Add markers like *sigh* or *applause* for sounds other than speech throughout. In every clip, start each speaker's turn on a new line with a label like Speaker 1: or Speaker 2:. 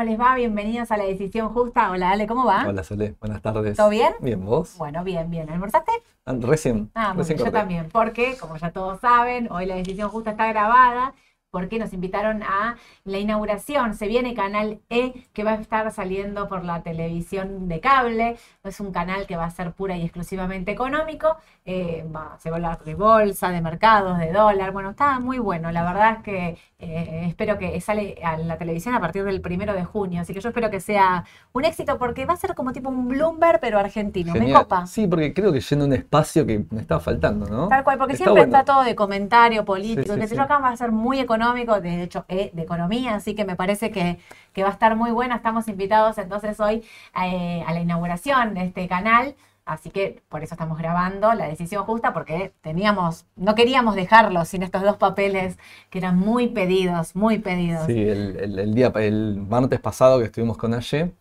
Speaker 1: ¿cómo les va? Bienvenidos a La Decisión Justa. Hola, Ale, ¿cómo va?
Speaker 2: Hola, Sole, buenas tardes.
Speaker 1: ¿Todo bien?
Speaker 2: Bien, ¿vos?
Speaker 1: Bueno, bien, bien. ¿Almorzaste?
Speaker 2: Ah, Recién.
Speaker 1: Ah,
Speaker 2: recién
Speaker 1: bien, yo también, porque, como ya todos saben, hoy La Decisión Justa está grabada porque nos invitaron a la inauguración. Se viene Canal E, que va a estar saliendo por la televisión de cable. Es un canal que va a ser pura y exclusivamente económico. Eh, va- se va a hablar de bolsa, de mercados, de dólar. Bueno, está muy bueno. La verdad es que eh, espero que sale a la televisión a partir del primero de junio. Así que yo espero que sea un éxito porque va a ser como tipo un Bloomberg, pero argentino. Me
Speaker 2: Genial.
Speaker 1: copa.
Speaker 2: Sí, porque creo que llena un espacio que me estaba faltando, ¿no?
Speaker 1: Tal cual, porque
Speaker 2: Está
Speaker 1: siempre
Speaker 2: bueno.
Speaker 1: está todo de comentario político,
Speaker 2: Sí, sí,
Speaker 1: que
Speaker 2: sí.
Speaker 1: yo, acá va a ser muy económico, de hecho, eh, de economía, así que me parece que, que va a estar muy buena. Estamos invitados entonces hoy eh, a la inauguración de este canal, así que por eso estamos grabando la decisión justa, porque teníamos, no queríamos dejarlo sin estos dos papeles que eran muy pedidos, muy pedidos.
Speaker 2: Sí, el, el- el día, el martes pasado que estuvimos con Aye,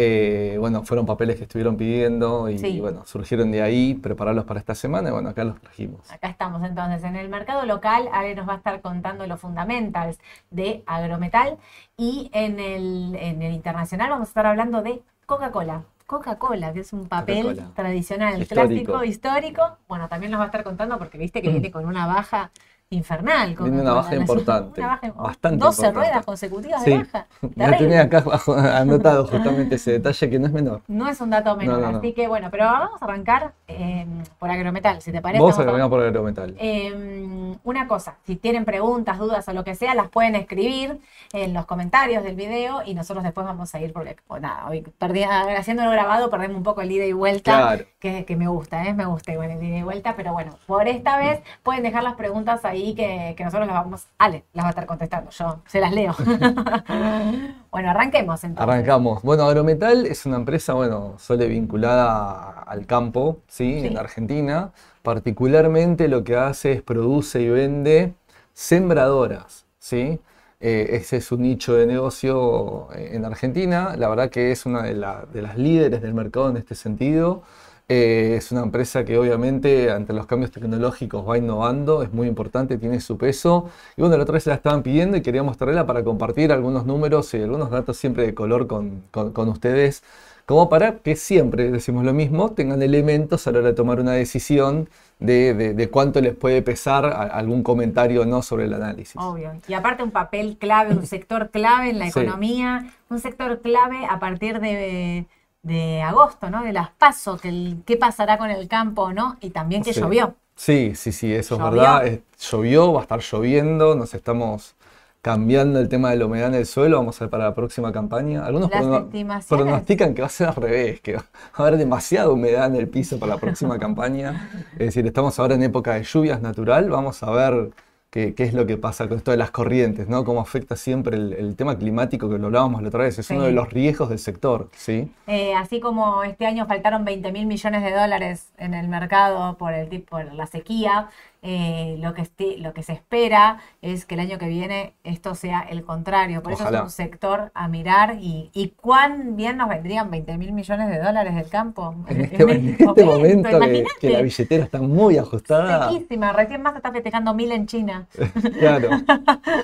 Speaker 2: eh, bueno, fueron papeles que estuvieron pidiendo y
Speaker 1: Sí.
Speaker 2: bueno, surgieron de ahí, prepararlos para esta semana y bueno, acá los trajimos.
Speaker 1: Acá estamos entonces en el mercado local. Ale nos va a estar contando los fundamentals de agrometal y en el, en el internacional vamos a estar hablando de Coca-Cola. Coca-Cola, que es un papel tradicional,
Speaker 2: Histórico.
Speaker 1: clásico, histórico. Bueno, también nos va a estar contando porque viste que *clears throat* viene con una baja infernal.
Speaker 2: Viene una
Speaker 1: Coca-Cola.
Speaker 2: baja importante,
Speaker 1: Una baja-
Speaker 2: bastante
Speaker 1: 12
Speaker 2: importante.
Speaker 1: ruedas consecutivas
Speaker 2: Sí.
Speaker 1: de baja.
Speaker 2: Ya
Speaker 1: Terrible.
Speaker 2: tenía acá abajo *laughs* anotado justamente ese detalle que no es menor.
Speaker 1: No es un dato menor,
Speaker 2: No, no, no.
Speaker 1: así que bueno, pero vamos a arrancar eh, por agrometal, si te parece.
Speaker 2: Vamos a arrancar por agrometal.
Speaker 1: Eh, una cosa, si tienen preguntas, dudas o lo que sea, las pueden escribir en los comentarios del video y nosotros después vamos a ir porque, pues nada, hoy perdí, haciéndolo grabado perdemos un poco el ida y vuelta,
Speaker 2: Claro.
Speaker 1: que, que me gusta, ¿eh? me gusta igual el ida y vuelta, pero bueno, por esta vez pueden dejar las preguntas ahí que, que nosotros las vamos, Ale, las va a estar contestando, yo se las leo. *laughs* bueno, arranquemos entonces.
Speaker 2: Arrancamos. Bueno, Agrometal es una empresa, bueno, suele vinculada al campo, ¿sí?
Speaker 1: Sí.
Speaker 2: En Argentina. Particularmente lo que hace es produce y vende sembradoras, ¿sí? Eh, ese es un nicho de negocio eh, en Argentina. La verdad que es una de, la- de las líderes del mercado en este sentido. Eh, es una empresa que obviamente ante los cambios tecnológicos va innovando, es muy importante, tiene su peso. Y bueno, la otra vez se la estaban pidiendo y queríamos traerla para compartir algunos números y algunos datos siempre de color con, con- con ustedes, como para que siempre, decimos lo mismo, tengan elementos a la hora de tomar una decisión de, de- de cuánto les puede pesar a- algún comentario o no sobre el análisis.
Speaker 1: Obvio. Y aparte un papel clave, un sector clave en la
Speaker 2: Sí.
Speaker 1: economía, un sector clave a partir de, de agosto, ¿no? De las pasos, que el- qué pasará con el campo no, y también que
Speaker 2: Sí.
Speaker 1: llovió.
Speaker 2: Sí, sí, sí, eso es verdad. Llovió, va a estar lloviendo, nos estamos cambiando el tema de la humedad en el suelo, vamos a ver para la próxima campaña. Algunos prono- pronostican que va a ser al revés, que va a haber demasiada humedad en el piso para la próxima campaña. *laughs* Es decir, estamos ahora en época de lluvias natural, vamos a ver qué, qué es lo que pasa con esto de las corrientes, ¿no? Cómo afecta siempre el, el tema climático, que lo hablábamos la otra vez, es
Speaker 1: Sí.
Speaker 2: uno de los riesgos del sector, ¿sí?
Speaker 1: Eh, así como este año faltaron 20 mil millones de dólares en el mercado por, el, por la sequía, eh, lo, que lo que se espera es que el año que viene esto sea el contrario. Por eso es un sector a mirar y, y cuán bien nos vendrían 20 mil millones de dólares del campo.
Speaker 2: En este, en este *laughs* momento que, la billetera está muy ajustada.
Speaker 1: Sequísima, recién más está festejando mil en China. *laughs*
Speaker 2: Claro. *laughs*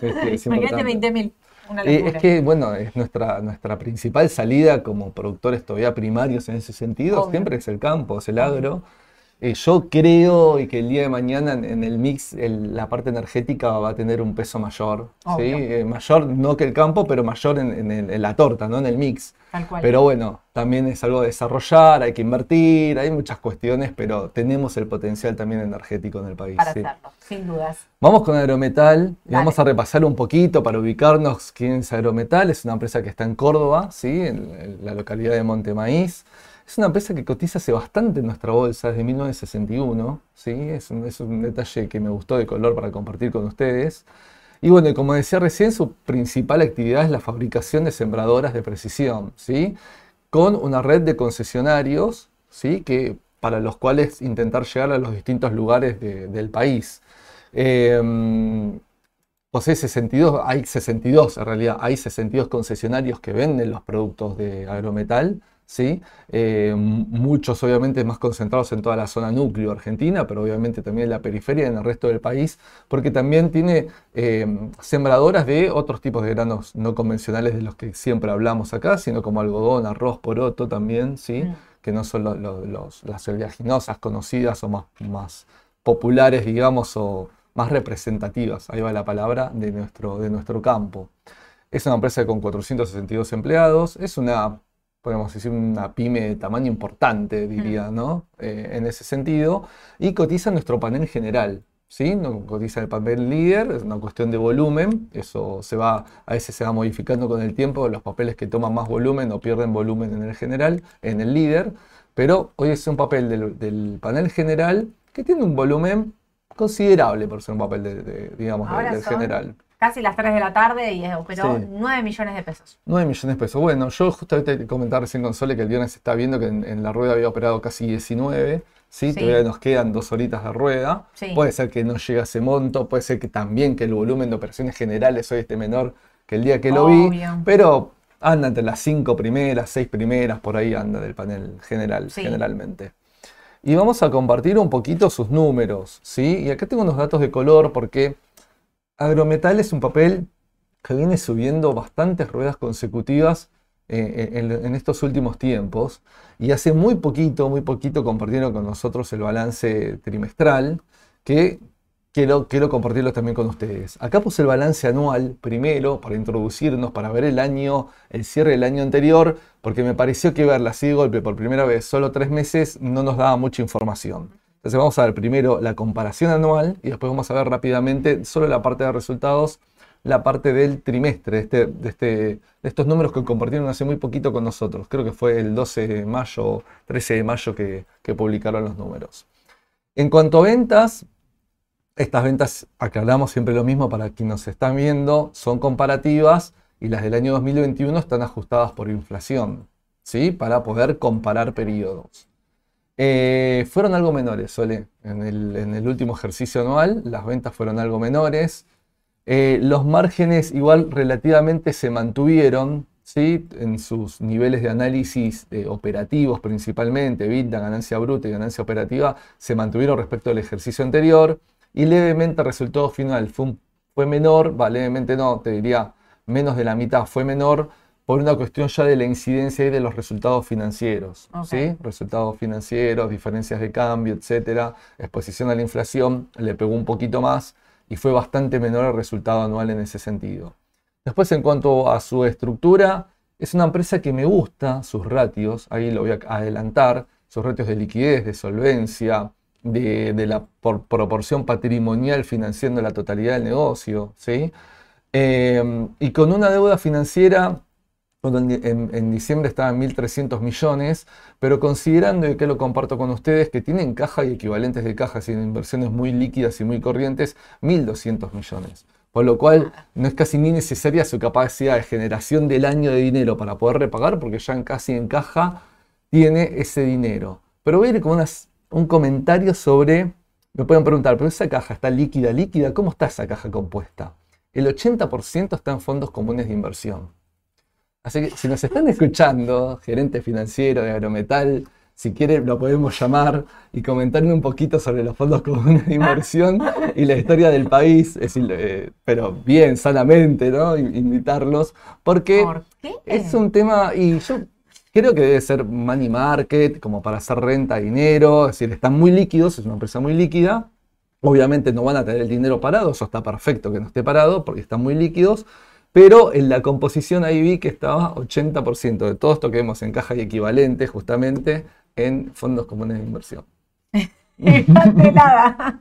Speaker 2: Es
Speaker 1: Imagínate
Speaker 2: importante.
Speaker 1: 20 mil.
Speaker 2: Eh, es que, bueno, es nuestra, nuestra principal salida como productores todavía primarios en ese sentido,
Speaker 1: Obvio.
Speaker 2: siempre es el campo, es el agro. Eh, yo creo y que el día de mañana en, en el mix el- la parte energética va a tener un peso mayor, ¿sí? Eh, mayor no que el campo, pero mayor en, en el- en la torta, ¿no? En el mix.
Speaker 1: Tal cual.
Speaker 2: Pero bueno, también es algo a desarrollar, hay que invertir, hay muchas cuestiones, pero tenemos el potencial también energético en el país.
Speaker 1: para
Speaker 2: sí.
Speaker 1: hacerlo, sin dudas.
Speaker 2: Vamos con Agrometal y
Speaker 1: Dale.
Speaker 2: vamos a repasar un poquito para ubicarnos quién es Agrometal. Es una empresa que está en Córdoba, ¿sí? en, en la localidad de Montemaíz. Es una empresa que cotiza hace bastante en nuestra bolsa, desde 1961. ¿sí? Es, un, es un detalle que me gustó de color para compartir con ustedes. Y bueno, como decía recién, su principal actividad es la fabricación de sembradoras de precisión, ¿sí? con una red de concesionarios ¿sí? que, para los cuales intentar llegar a los distintos lugares de- del país. Eh, posee 62, hay 62 en realidad, hay 62 concesionarios que venden los productos de agrometal, ¿sí? Eh, muchos obviamente más concentrados en toda la zona núcleo argentina, pero obviamente también en la periferia y en el resto del país, porque también tiene eh, sembradoras de otros tipos de granos no convencionales de los que siempre hablamos acá, sino como algodón, arroz, poroto también, ¿sí? Mm. que no son las oleaginosas conocidas o más, más populares, digamos, o más representativas, ahí va la palabra, de nuestro, de nuestro campo. Es una empresa con 462 empleados, es una, podemos decir, una pyme de tamaño importante, diría, ¿no? Eh, en ese sentido, y cotiza nuestro panel general. ¿Sí? No cotiza el panel líder, es una cuestión de volumen, eso se va, a veces se va modificando con el tiempo, los papeles que toman más volumen o pierden volumen en el general, en el líder, pero hoy es un papel del, del panel general que tiene un volumen considerable por ser un papel de, digamos, del general.
Speaker 1: Casi las 3 de la tarde y operó 9 millones de pesos.
Speaker 2: 9 millones de pesos. Bueno, yo justamente comentaba recién con Sole que el viernes está viendo que en, la rueda había operado casi 19. ¿sí? Todavía nos quedan dos horitas de rueda. Puede ser que no llegue a ese monto, puede ser que también que el volumen de operaciones generales hoy esté menor que el día que lo vi. Pero anda entre las 5 primeras, 6 primeras, por ahí anda del panel general, generalmente y vamos a compartir un poquito sus números, ¿sí? Y acá tengo unos datos de color porque Agrometal es un papel que viene subiendo bastantes ruedas consecutivas eh, en, estos últimos tiempos y hace muy poquito, muy poquito compartieron con nosotros el balance trimestral que quiero, compartirlo también con ustedes. Acá puse el balance anual primero para introducirnos, para ver el año, el cierre del año anterior, porque me pareció que verla así golpe por primera vez, solo tres meses, no nos daba mucha información. Entonces vamos a ver primero la comparación anual y después vamos a ver rápidamente solo la parte de resultados, la parte del trimestre, este, de, este, de estos números que compartieron hace muy poquito con nosotros. Creo que fue el 12 de mayo, 13 de mayo que, publicaron los números. En cuanto a ventas, estas ventas, aclaramos siempre lo mismo para quienes nos están viendo, son comparativas y las del año 2021 están ajustadas por inflación, ¿sí? Para poder comparar periodos. Eh, fueron algo menores, Sole. En el, último ejercicio anual, las ventas fueron algo menores. Eh, los márgenes igual relativamente se mantuvieron, ¿sí? En sus niveles de análisis eh, operativos principalmente, vida, ganancia bruta y ganancia operativa, se mantuvieron respecto al ejercicio anterior y levemente el resultado final fue, fue menor, va, levemente no, te diría menos de la mitad, fue menor por una cuestión ya de la incidencia y de los resultados financieros. ¿sí? Resultados financieros, diferencias de cambio, etcétera, exposición a la inflación, le pegó un poquito más y fue bastante menor el resultado anual en ese sentido. Después, en cuanto a su estructura, es una empresa que me gusta, sus ratios, ahí lo voy a adelantar, sus ratios de liquidez, de solvencia, de, la proporción patrimonial financiando la totalidad del negocio, ¿sí? Em, y con una deuda financiera, en, en, diciembre estaba en 1.300 millones, pero considerando, y que lo comparto con ustedes, que tienen caja y equivalentes de cajas y inversiones muy líquidas y muy corrientes, 1.200 millones. Por lo cual no es casi ni necesaria su capacidad de generación del año de dinero para poder repagar, porque ya en casi en caja tiene ese dinero. Pero voy a ir con unas un comentario sobre, me pueden preguntar, pero esa caja está líquida, líquida, ¿cómo está esa caja compuesta? El 80% está en fondos comunes de inversión. Así que si nos están escuchando, gerente financiero de Agrometal, si quieren lo podemos llamar y comentarme un poquito sobre los fondos comunes de inversión y la historia del país, eh, pero bien, sanamente, ¿no? Invitarlos, porque ¿Por es un tema, y yo Creo que debe ser money market, como para hacer renta, dinero, es decir, están muy líquidos, es una empresa muy líquida. Obviamente no van a tener el dinero parado, eso está perfecto que no esté parado porque están muy líquidos, pero en la composición ahí vi que estaba 80% de todo esto que vemos en caja y equivalente justamente en fondos comunes de inversión. *laughs* *laughs*
Speaker 1: nada.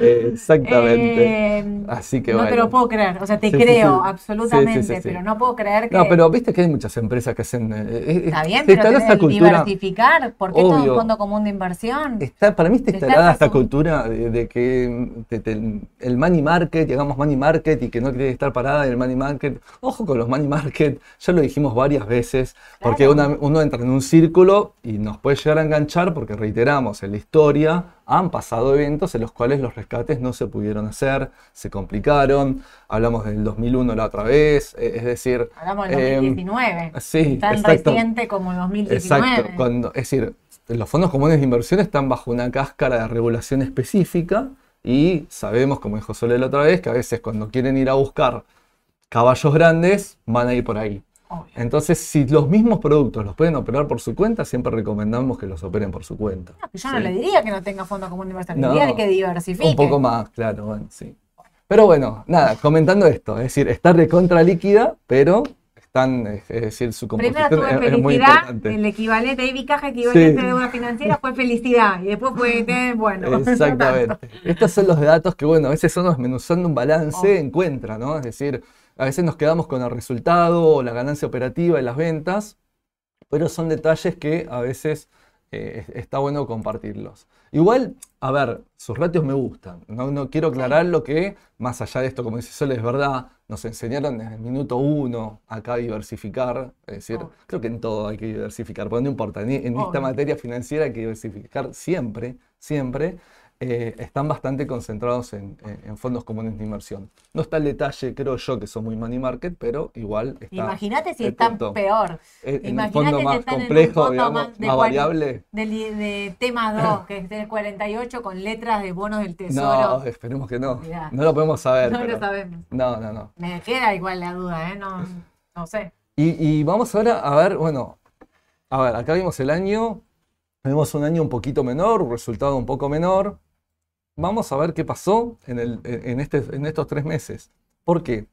Speaker 2: Exactamente. Eh, Así que
Speaker 1: no te lo puedo creer, o sea, te creo absolutamente, pero no puedo creer que.
Speaker 2: No, pero viste que hay muchas empresas que hacen. Eh,
Speaker 1: eh, está bien, pero esta cultura, diversificar, ¿por qué todo un fondo común de inversión?
Speaker 2: Está, para mí está instalada esta cultura de, que el money market, llegamos money market y que no que estar parada en el money market. Ojo con los money market, ya lo dijimos varias veces, porque uno entra en un círculo y nos puede llegar a enganchar porque reiteramos, el historia han pasado eventos en los cuales los rescates no se pudieron hacer, se complicaron. Hablamos del 2001 la otra vez, eh, es decir...
Speaker 1: Hablamos del 2019.
Speaker 2: Eh, sí,
Speaker 1: Tan
Speaker 2: exacto.
Speaker 1: reciente como el 2019.
Speaker 2: Exacto. Cuando, es decir, los fondos comunes de inversión están bajo una cáscara de regulación específica y sabemos, como dijo Sole la otra vez, que a veces cuando quieren ir a buscar caballos grandes, van a ir por ahí. Entonces, si los mismos productos los pueden operar por su cuenta, siempre recomendamos que los operen por su cuenta.
Speaker 1: No, yo no le diría que no tenga fondo común inversión, le
Speaker 2: No,
Speaker 1: diría que diversifique.
Speaker 2: Un poco más, claro, bueno, sí. Pero bueno, nada, comentando esto, es decir, está recontra líquida, pero están, es decir, su
Speaker 1: Primero
Speaker 2: composición
Speaker 1: tuve
Speaker 2: es, es muy
Speaker 1: felicidad,
Speaker 2: importante.
Speaker 1: el equivalente, ahí mi caja equivalente
Speaker 2: Sí.
Speaker 1: de una financiera fue felicidad y después fue, *laughs* eh, bueno, no.
Speaker 2: Exactamente. Estos son los datos que, bueno, a veces uno desmenuzando un balance
Speaker 1: Oh.
Speaker 2: encuentra, ¿no? Es decir, a veces nos quedamos con el resultado o la ganancia operativa y las ventas, pero son detalles que a veces eh, es- está bueno compartirlos. Igual, a ver, sus ratios me gustan. No, no quiero aclarar lo que, más allá de esto, como dice Sol, es verdad, nos enseñaron desde el minuto uno acá a diversificar. Es decir,
Speaker 1: Obvio.
Speaker 2: creo que en todo hay que diversificar, pero no importa, en esta materia financiera hay que diversificar siempre, siempre. Eh, están bastante concentrados en, en- en fondos comunes de inversión. No está el detalle, creo yo, que son muy money market, si igual está
Speaker 1: Imagínate si están peor.
Speaker 2: en, en un
Speaker 1: Imagínate
Speaker 2: fondo
Speaker 1: si
Speaker 2: más
Speaker 1: están en
Speaker 2: complejo,
Speaker 1: fondo
Speaker 2: digamos,
Speaker 1: más
Speaker 2: más,
Speaker 1: de cuarenta-
Speaker 2: variable.
Speaker 1: Del, de tema 2, *coughs* que es el 48 con letras de bonos del
Speaker 2: No,
Speaker 1: tesoro.
Speaker 2: esperemos que no. No lo podemos saber.
Speaker 1: No,
Speaker 2: pero-
Speaker 1: lo sabemos.
Speaker 2: No, no, no.
Speaker 1: Me queda igual la duda, ¿eh? No, no sé.
Speaker 2: Y, y vamos ahora a ver, bueno, a ver, acá vimos el año, vimos un año un poquito menor, un resultado un poco menor. Vamos a ver qué pasó en, el- en, este, en estos tres meses. ¿Por qué?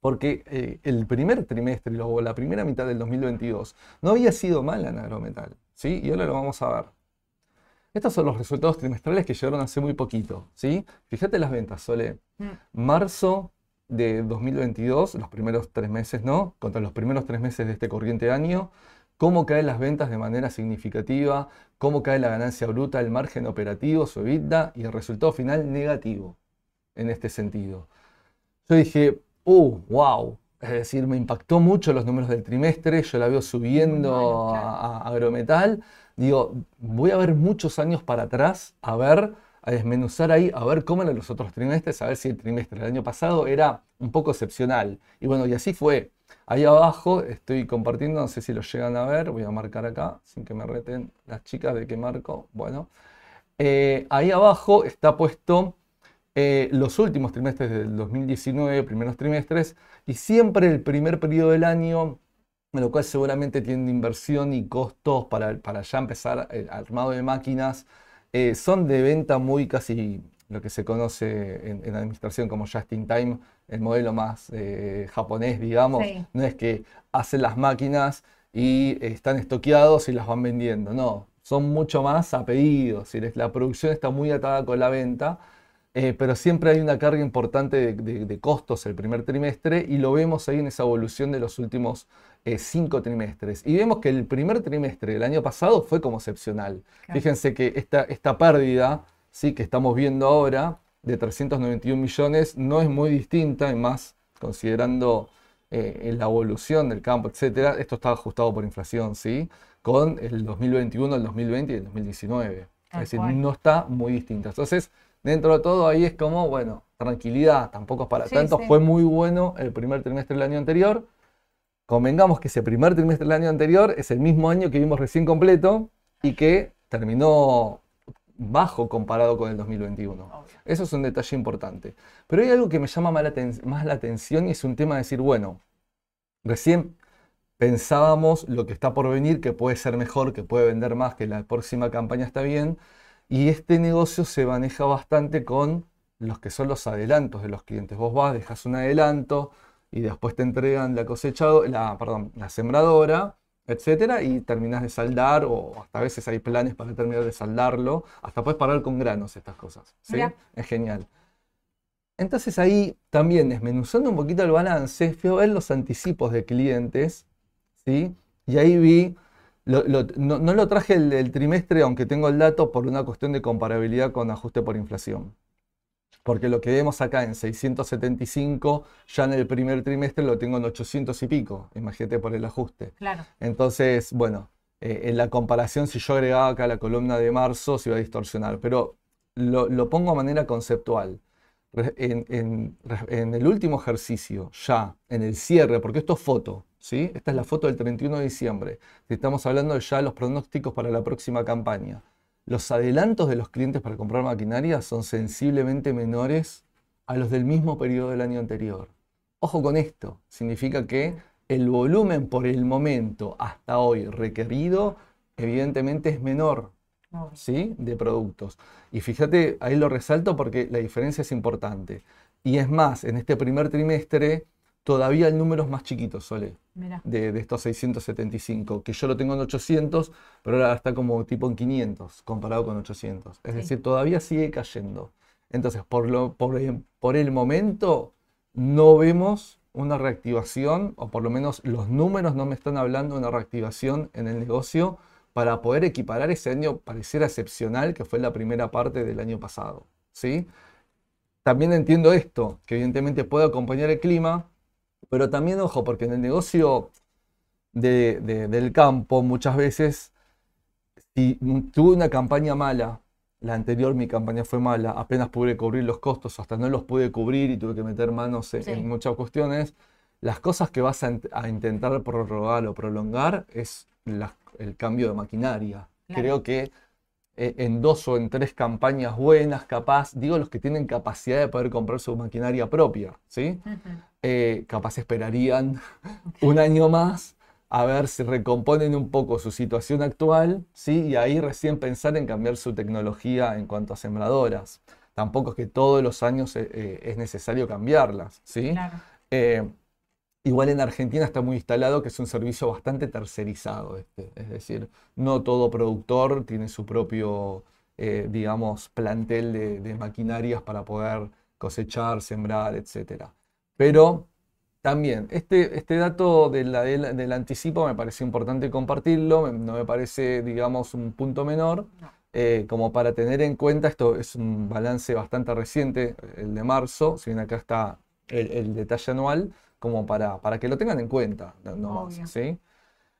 Speaker 2: Porque eh, el primer trimestre o la primera mitad del 2022 no había sido mala en agrometal, ¿sí? Y ahora lo vamos a ver. Estos son los resultados trimestrales que llegaron hace muy poquito, ¿sí? Fíjate las ventas, Sole.
Speaker 1: Mm.
Speaker 2: Marzo de 2022, los primeros tres meses, ¿no? Contra los primeros tres meses de este corriente año, cómo caen las ventas de manera significativa, cómo cae la ganancia bruta, el margen operativo, su EBITDA y el resultado final negativo en este sentido. Yo dije, uh, wow. Es decir, me impactó mucho los números del trimestre, yo la veo subiendo
Speaker 1: bueno, claro.
Speaker 2: a Agrometal. Digo, voy a ver muchos años para atrás, a ver, a desmenuzar ahí, a ver cómo eran los otros trimestres, a ver si el trimestre del año pasado era un poco excepcional. Y bueno, y así fue. Ahí abajo estoy compartiendo, no sé si lo llegan a ver, voy a marcar acá, sin que me reten las chicas de que marco. Bueno, Eh, ahí abajo está puesto eh, los últimos trimestres del 2019, primeros trimestres, y siempre el primer periodo del año, lo cual seguramente tiene inversión y costos para, para ya empezar el armado de máquinas, eh, son de venta muy casi lo que se conoce en, en administración como just in time, el modelo más eh, japonés, digamos.
Speaker 1: Sí.
Speaker 2: No es que hacen las máquinas y están estoqueados y las van vendiendo, no, son mucho más a pedido, es decir, la producción está muy atada con la venta. Eh, pero siempre hay una carga importante de, de- de costos el primer trimestre y lo vemos ahí en esa evolución de los últimos eh, cinco trimestres. Y vemos que el primer trimestre del año pasado fue como excepcional.
Speaker 1: Claro.
Speaker 2: Fíjense que esta, esta pérdida ¿sí? que estamos viendo ahora de 391 millones no es muy distinta, y más considerando eh, la evolución del campo, etcétera. Esto está ajustado por inflación, ¿sí? Con el 2021, el 2020 y el 2019.
Speaker 1: Tal
Speaker 2: Es decir,
Speaker 1: cual.
Speaker 2: no está muy distinta. Entonces, dentro de todo ahí es como, bueno, tranquilidad, tampoco es para
Speaker 1: Sí,
Speaker 2: tanto.
Speaker 1: sí.
Speaker 2: Fue muy bueno el primer trimestre del año anterior. Convengamos que ese primer trimestre del año anterior es el mismo año que vimos recién completo y que terminó bajo comparado con el 2021.
Speaker 1: Obvio.
Speaker 2: Eso es un detalle importante. Pero hay algo que me llama más la, aten- más la atención y es un tema de decir, bueno, recién pensábamos lo que está por venir, que puede ser mejor, que puede vender más, que la próxima campaña está bien. Y este negocio se maneja bastante con los que son los adelantos de los clientes. Vos vas, dejas un adelanto y después te entregan la cosechado, la, perdón, la sembradora, etcétera, y terminás de saldar, o hasta a veces hay planes para terminar de saldarlo, hasta puedes parar con granos estas cosas. ¿sí? Es genial. Entonces ahí también desmenuzando un poquito el balance, fui a ver los anticipos de clientes, ¿sí? Y ahí vi, lo- lo- no, no lo traje el, el trimestre, aunque tengo el dato, por una cuestión de comparabilidad con ajuste por inflación. Porque lo que vemos acá en 675, ya en el primer trimestre lo tengo en 800 y pico, imagínate por el ajuste.
Speaker 1: Claro.
Speaker 2: Entonces, bueno, eh, en la comparación, si yo agregaba acá la columna de marzo, se iba a distorsionar, pero lo, lo pongo de manera conceptual. En, en- re- en el último ejercicio, ya, en el cierre, porque esto es foto, ¿sí? Esta es la foto del 31 de diciembre. Estamos hablando de ya los pronósticos para la próxima campaña. Los adelantos de los clientes para comprar maquinaria son sensiblemente menores a los del mismo periodo del año anterior. Ojo con esto, significa que el volumen por el momento hasta hoy requerido evidentemente es menor. ¿sí? De productos. Y fíjate, ahí lo resalto porque la diferencia es importante. Y es más, en este primer trimestre todavía el número es más chiquito, Sole de, de estos 675, que yo lo tengo en 800, pero ahora está como tipo en 500 comparado con 800. Es
Speaker 1: Sí.
Speaker 2: decir, todavía sigue cayendo. Entonces, por, lo, por, el- por el momento, no vemos una reactivación, o por lo menos los números no me están hablando de una reactivación en el negocio para poder equiparar ese año pareciera excepcional que fue la primera parte del año pasado. ¿sí? También entiendo esto, que evidentemente puede acompañar el clima, pero también, ojo, porque en el negocio de- de- del campo muchas veces, si tuve una campaña mala, la anterior mi campaña fue mala, apenas pude cubrir los costos, hasta no los pude cubrir y tuve que meter manos en,
Speaker 1: Sí.
Speaker 2: en muchas cuestiones, las cosas que vas a, int- a intentar prorrogar o prolongar es la- el cambio de maquinaria.
Speaker 1: Claro.
Speaker 2: Creo que eh, en dos o en tres campañas buenas, capaz, digo los que tienen capacidad de poder comprar su maquinaria propia, ¿sí? Eh, capaz esperarían *laughs* un año más a ver si recomponen un poco su situación actual, ¿sí? Y ahí recién pensar en cambiar su tecnología en cuanto a sembradoras. Tampoco es que todos los años eh, eh, es necesario cambiarlas, ¿sí?
Speaker 1: Claro.
Speaker 2: Eh, igual en Argentina está muy instalado que es un servicio bastante tercerizado, este. Es decir, no todo productor tiene su propio, eh, digamos, plantel de, de maquinarias para poder cosechar, sembrar, etcétera. Pero también, este, este dato de la- del, del anticipo me pareció importante compartirlo, no me parece, digamos, un punto menor,
Speaker 1: No.
Speaker 2: eh, como para tener en cuenta, esto es un balance bastante reciente, el de marzo, si bien acá está el, el detalle anual, como para, para que lo tengan en cuenta, no, más. ¿sí?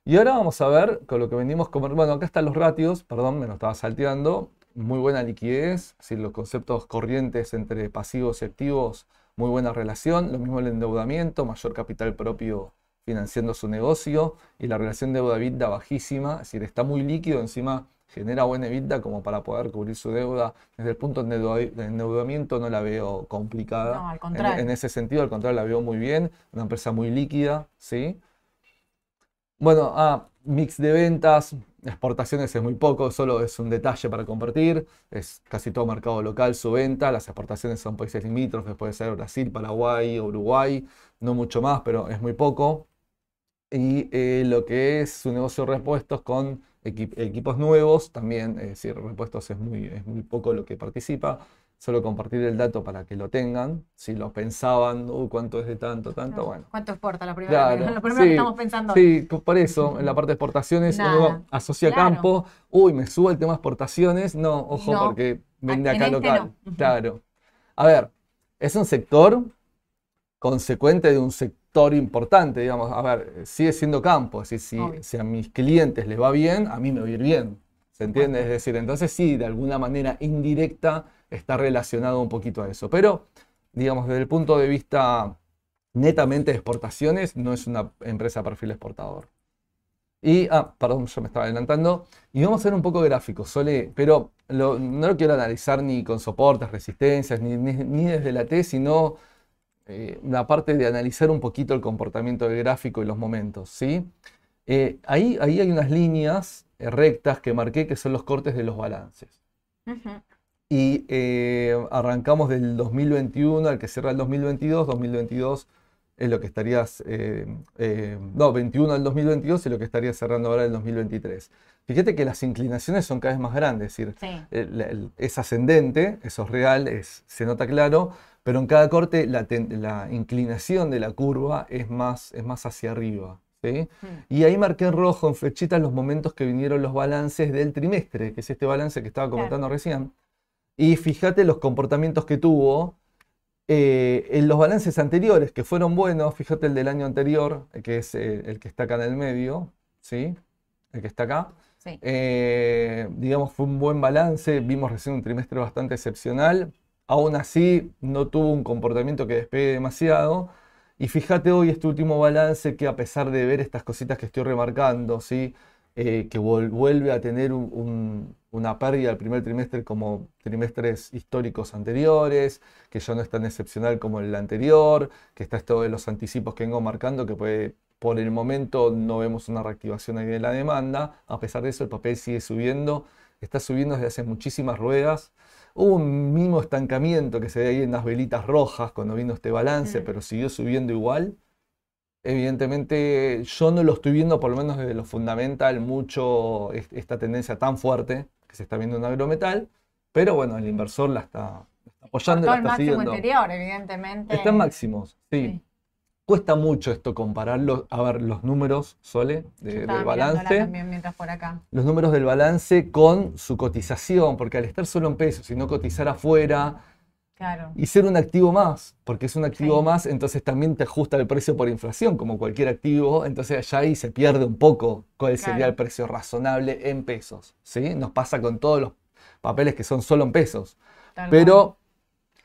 Speaker 2: Y ahora vamos a ver con lo que venimos comer. Bueno, acá están los ratios, perdón, me lo estaba salteando. Muy buena liquidez, los conceptos corrientes entre pasivos y activos, muy buena relación. Lo mismo el endeudamiento, mayor capital propio financiando su negocio. Y la relación deuda-EBITDA bajísima, es decir, está muy líquido, encima genera buena EBITDA como para poder cubrir su deuda. Desde el punto de endeuda- de endeudamiento no la veo complicada.
Speaker 1: No, al
Speaker 2: En-
Speaker 1: contrario.
Speaker 2: En, ese sentido, al contrario, la veo muy bien. Una empresa muy líquida, ¿sí? Bueno, ah, mix de ventas, exportaciones es muy poco, solo es un detalle para compartir. Es casi todo mercado local su venta. Las exportaciones son países limítrofes, puede ser Brasil, Paraguay, Uruguay, no mucho más, pero es muy poco. Y eh, lo que es su negocio de repuestos con equi- equipos nuevos, también, es decir, repuestos es muy, es muy poco lo que participa. Solo compartir el dato para que lo tengan. Si lo pensaban, "Uy, ¿cuánto es de tanto, tanto? Bueno.
Speaker 1: ¿Cuánto exporta? La primera,
Speaker 2: Claro, *laughs*
Speaker 1: lo primero que
Speaker 2: sí,
Speaker 1: estamos pensando.
Speaker 2: Sí, co- por eso, en la parte de exportaciones,
Speaker 1: Nada,
Speaker 2: uno asocia
Speaker 1: claro.
Speaker 2: campo, uy, me subo el tema exportaciones, no, ojo,
Speaker 1: No,
Speaker 2: porque vende
Speaker 1: en
Speaker 2: acá
Speaker 1: este
Speaker 2: local.
Speaker 1: no.
Speaker 2: Claro. A ver, es un sector consecuente de un sector importante, digamos. A ver, sigue siendo campo, es decir,
Speaker 1: Obvio.
Speaker 2: si, si a mis clientes les va bien, a mí me va a ir bien. ¿Se entiende? Es decir, entonces sí, de alguna manera indirecta está relacionado un poquito a eso. Pero, digamos, desde el punto de vista netamente de exportaciones, no es una empresa perfil exportador. Y, ah, perdón, yo me estaba adelantando. Y vamos a hacer un poco gráfico, pero no lo quiero analizar ni con soportes, resistencias, ni, ni- desde la T, sino eh, la parte de analizar un poquito el comportamiento del gráfico y los momentos, ¿sí? Eh, ahí, ahí hay unas líneas eh, rectas que marqué que son los cortes de los balances. Y eh, arrancamos del 2021 al que cierra el 2022. 2022 es lo que estarías, eh, eh, no, 21 al 2022 es lo que estaría cerrando ahora el 2023. Fíjate que las inclinaciones son cada vez más grandes, es decir,
Speaker 1: Sí.
Speaker 2: el- el- es ascendente, eso es real, es- se nota claro, pero en cada corte la, ten- la inclinación de la curva es más, es más hacia arriba. ¿sí?
Speaker 1: Mm.
Speaker 2: Y ahí marqué en rojo, en flechitas, los momentos que vinieron los balances del trimestre, que es este balance que estaba comentando recién. Y fíjate los comportamientos que tuvo eh, en los balances anteriores, que fueron buenos. Fíjate el del año anterior, que es eh, el que está acá en el medio, ¿sí? el que está acá.
Speaker 1: Sí.
Speaker 2: Eh, digamos, fue un buen balance, vimos recién un trimestre bastante excepcional, aún así no tuvo un comportamiento que despegue demasiado. Y fíjate hoy este último balance que a pesar de ver estas cositas que estoy remarcando, ¿sí? Eh, que vuelve a tener un- un- una pérdida al primer trimestre como trimestres históricos anteriores, que ya no es tan excepcional como el anterior, que está esto de los anticipos que vengo marcando, que puede, por el momento no vemos una reactivación ahí de la demanda, a pesar de eso el papel sigue subiendo, está subiendo desde hace muchísimas ruedas. Hubo un mínimo estancamiento que se ve ahí en las velitas rojas cuando vino este balance,
Speaker 1: Mm.
Speaker 2: pero siguió subiendo igual. Evidentemente, yo no lo estoy viendo, por lo menos desde lo fundamental, mucho es- esta tendencia tan fuerte que se está viendo en agrometal, pero bueno, el inversor la está, está apoyando, la
Speaker 1: el
Speaker 2: está
Speaker 1: máximo
Speaker 2: siguiendo.
Speaker 1: anterior, evidentemente.
Speaker 2: Está en máximos, sí.
Speaker 1: Sí.
Speaker 2: Cuesta mucho esto compararlo, a ver los números, Sole, de- del balance
Speaker 1: también mientras por acá.
Speaker 2: los números del balance con su cotización, porque al estar solo en pesos y no cotizar afuera
Speaker 1: Claro.
Speaker 2: y ser un activo más, porque es un activo
Speaker 1: Sí.
Speaker 2: más, entonces también te ajusta el precio por inflación, como cualquier activo, entonces allá ahí se pierde un poco cuál sería el precio razonable en pesos, ¿sí? Nos pasa con todos los papeles que son solo en pesos,
Speaker 1: tal cual.
Speaker 2: pero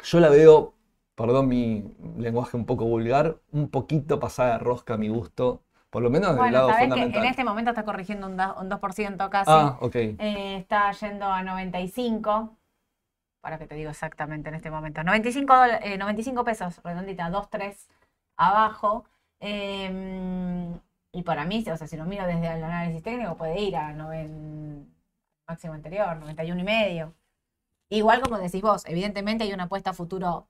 Speaker 2: yo la veo, perdón mi lenguaje un poco vulgar, un poquito pasada de rosca a mi gusto, por lo menos del
Speaker 1: Bueno,
Speaker 2: lado
Speaker 1: sabés que
Speaker 2: fundamental.
Speaker 1: en este momento está corrigiendo un, da- un 2% casi.
Speaker 2: Ah, ok.
Speaker 1: Eh, está yendo a 95. Para que te digo exactamente en este momento. 95, dola- eh, 95 pesos, redondita, 2, 3 abajo. Eh, y para mí, o sea, si lo miro desde el análisis técnico, puede ir a 90, máximo anterior, 91 y medio. Igual como decís vos, evidentemente hay una apuesta a futuro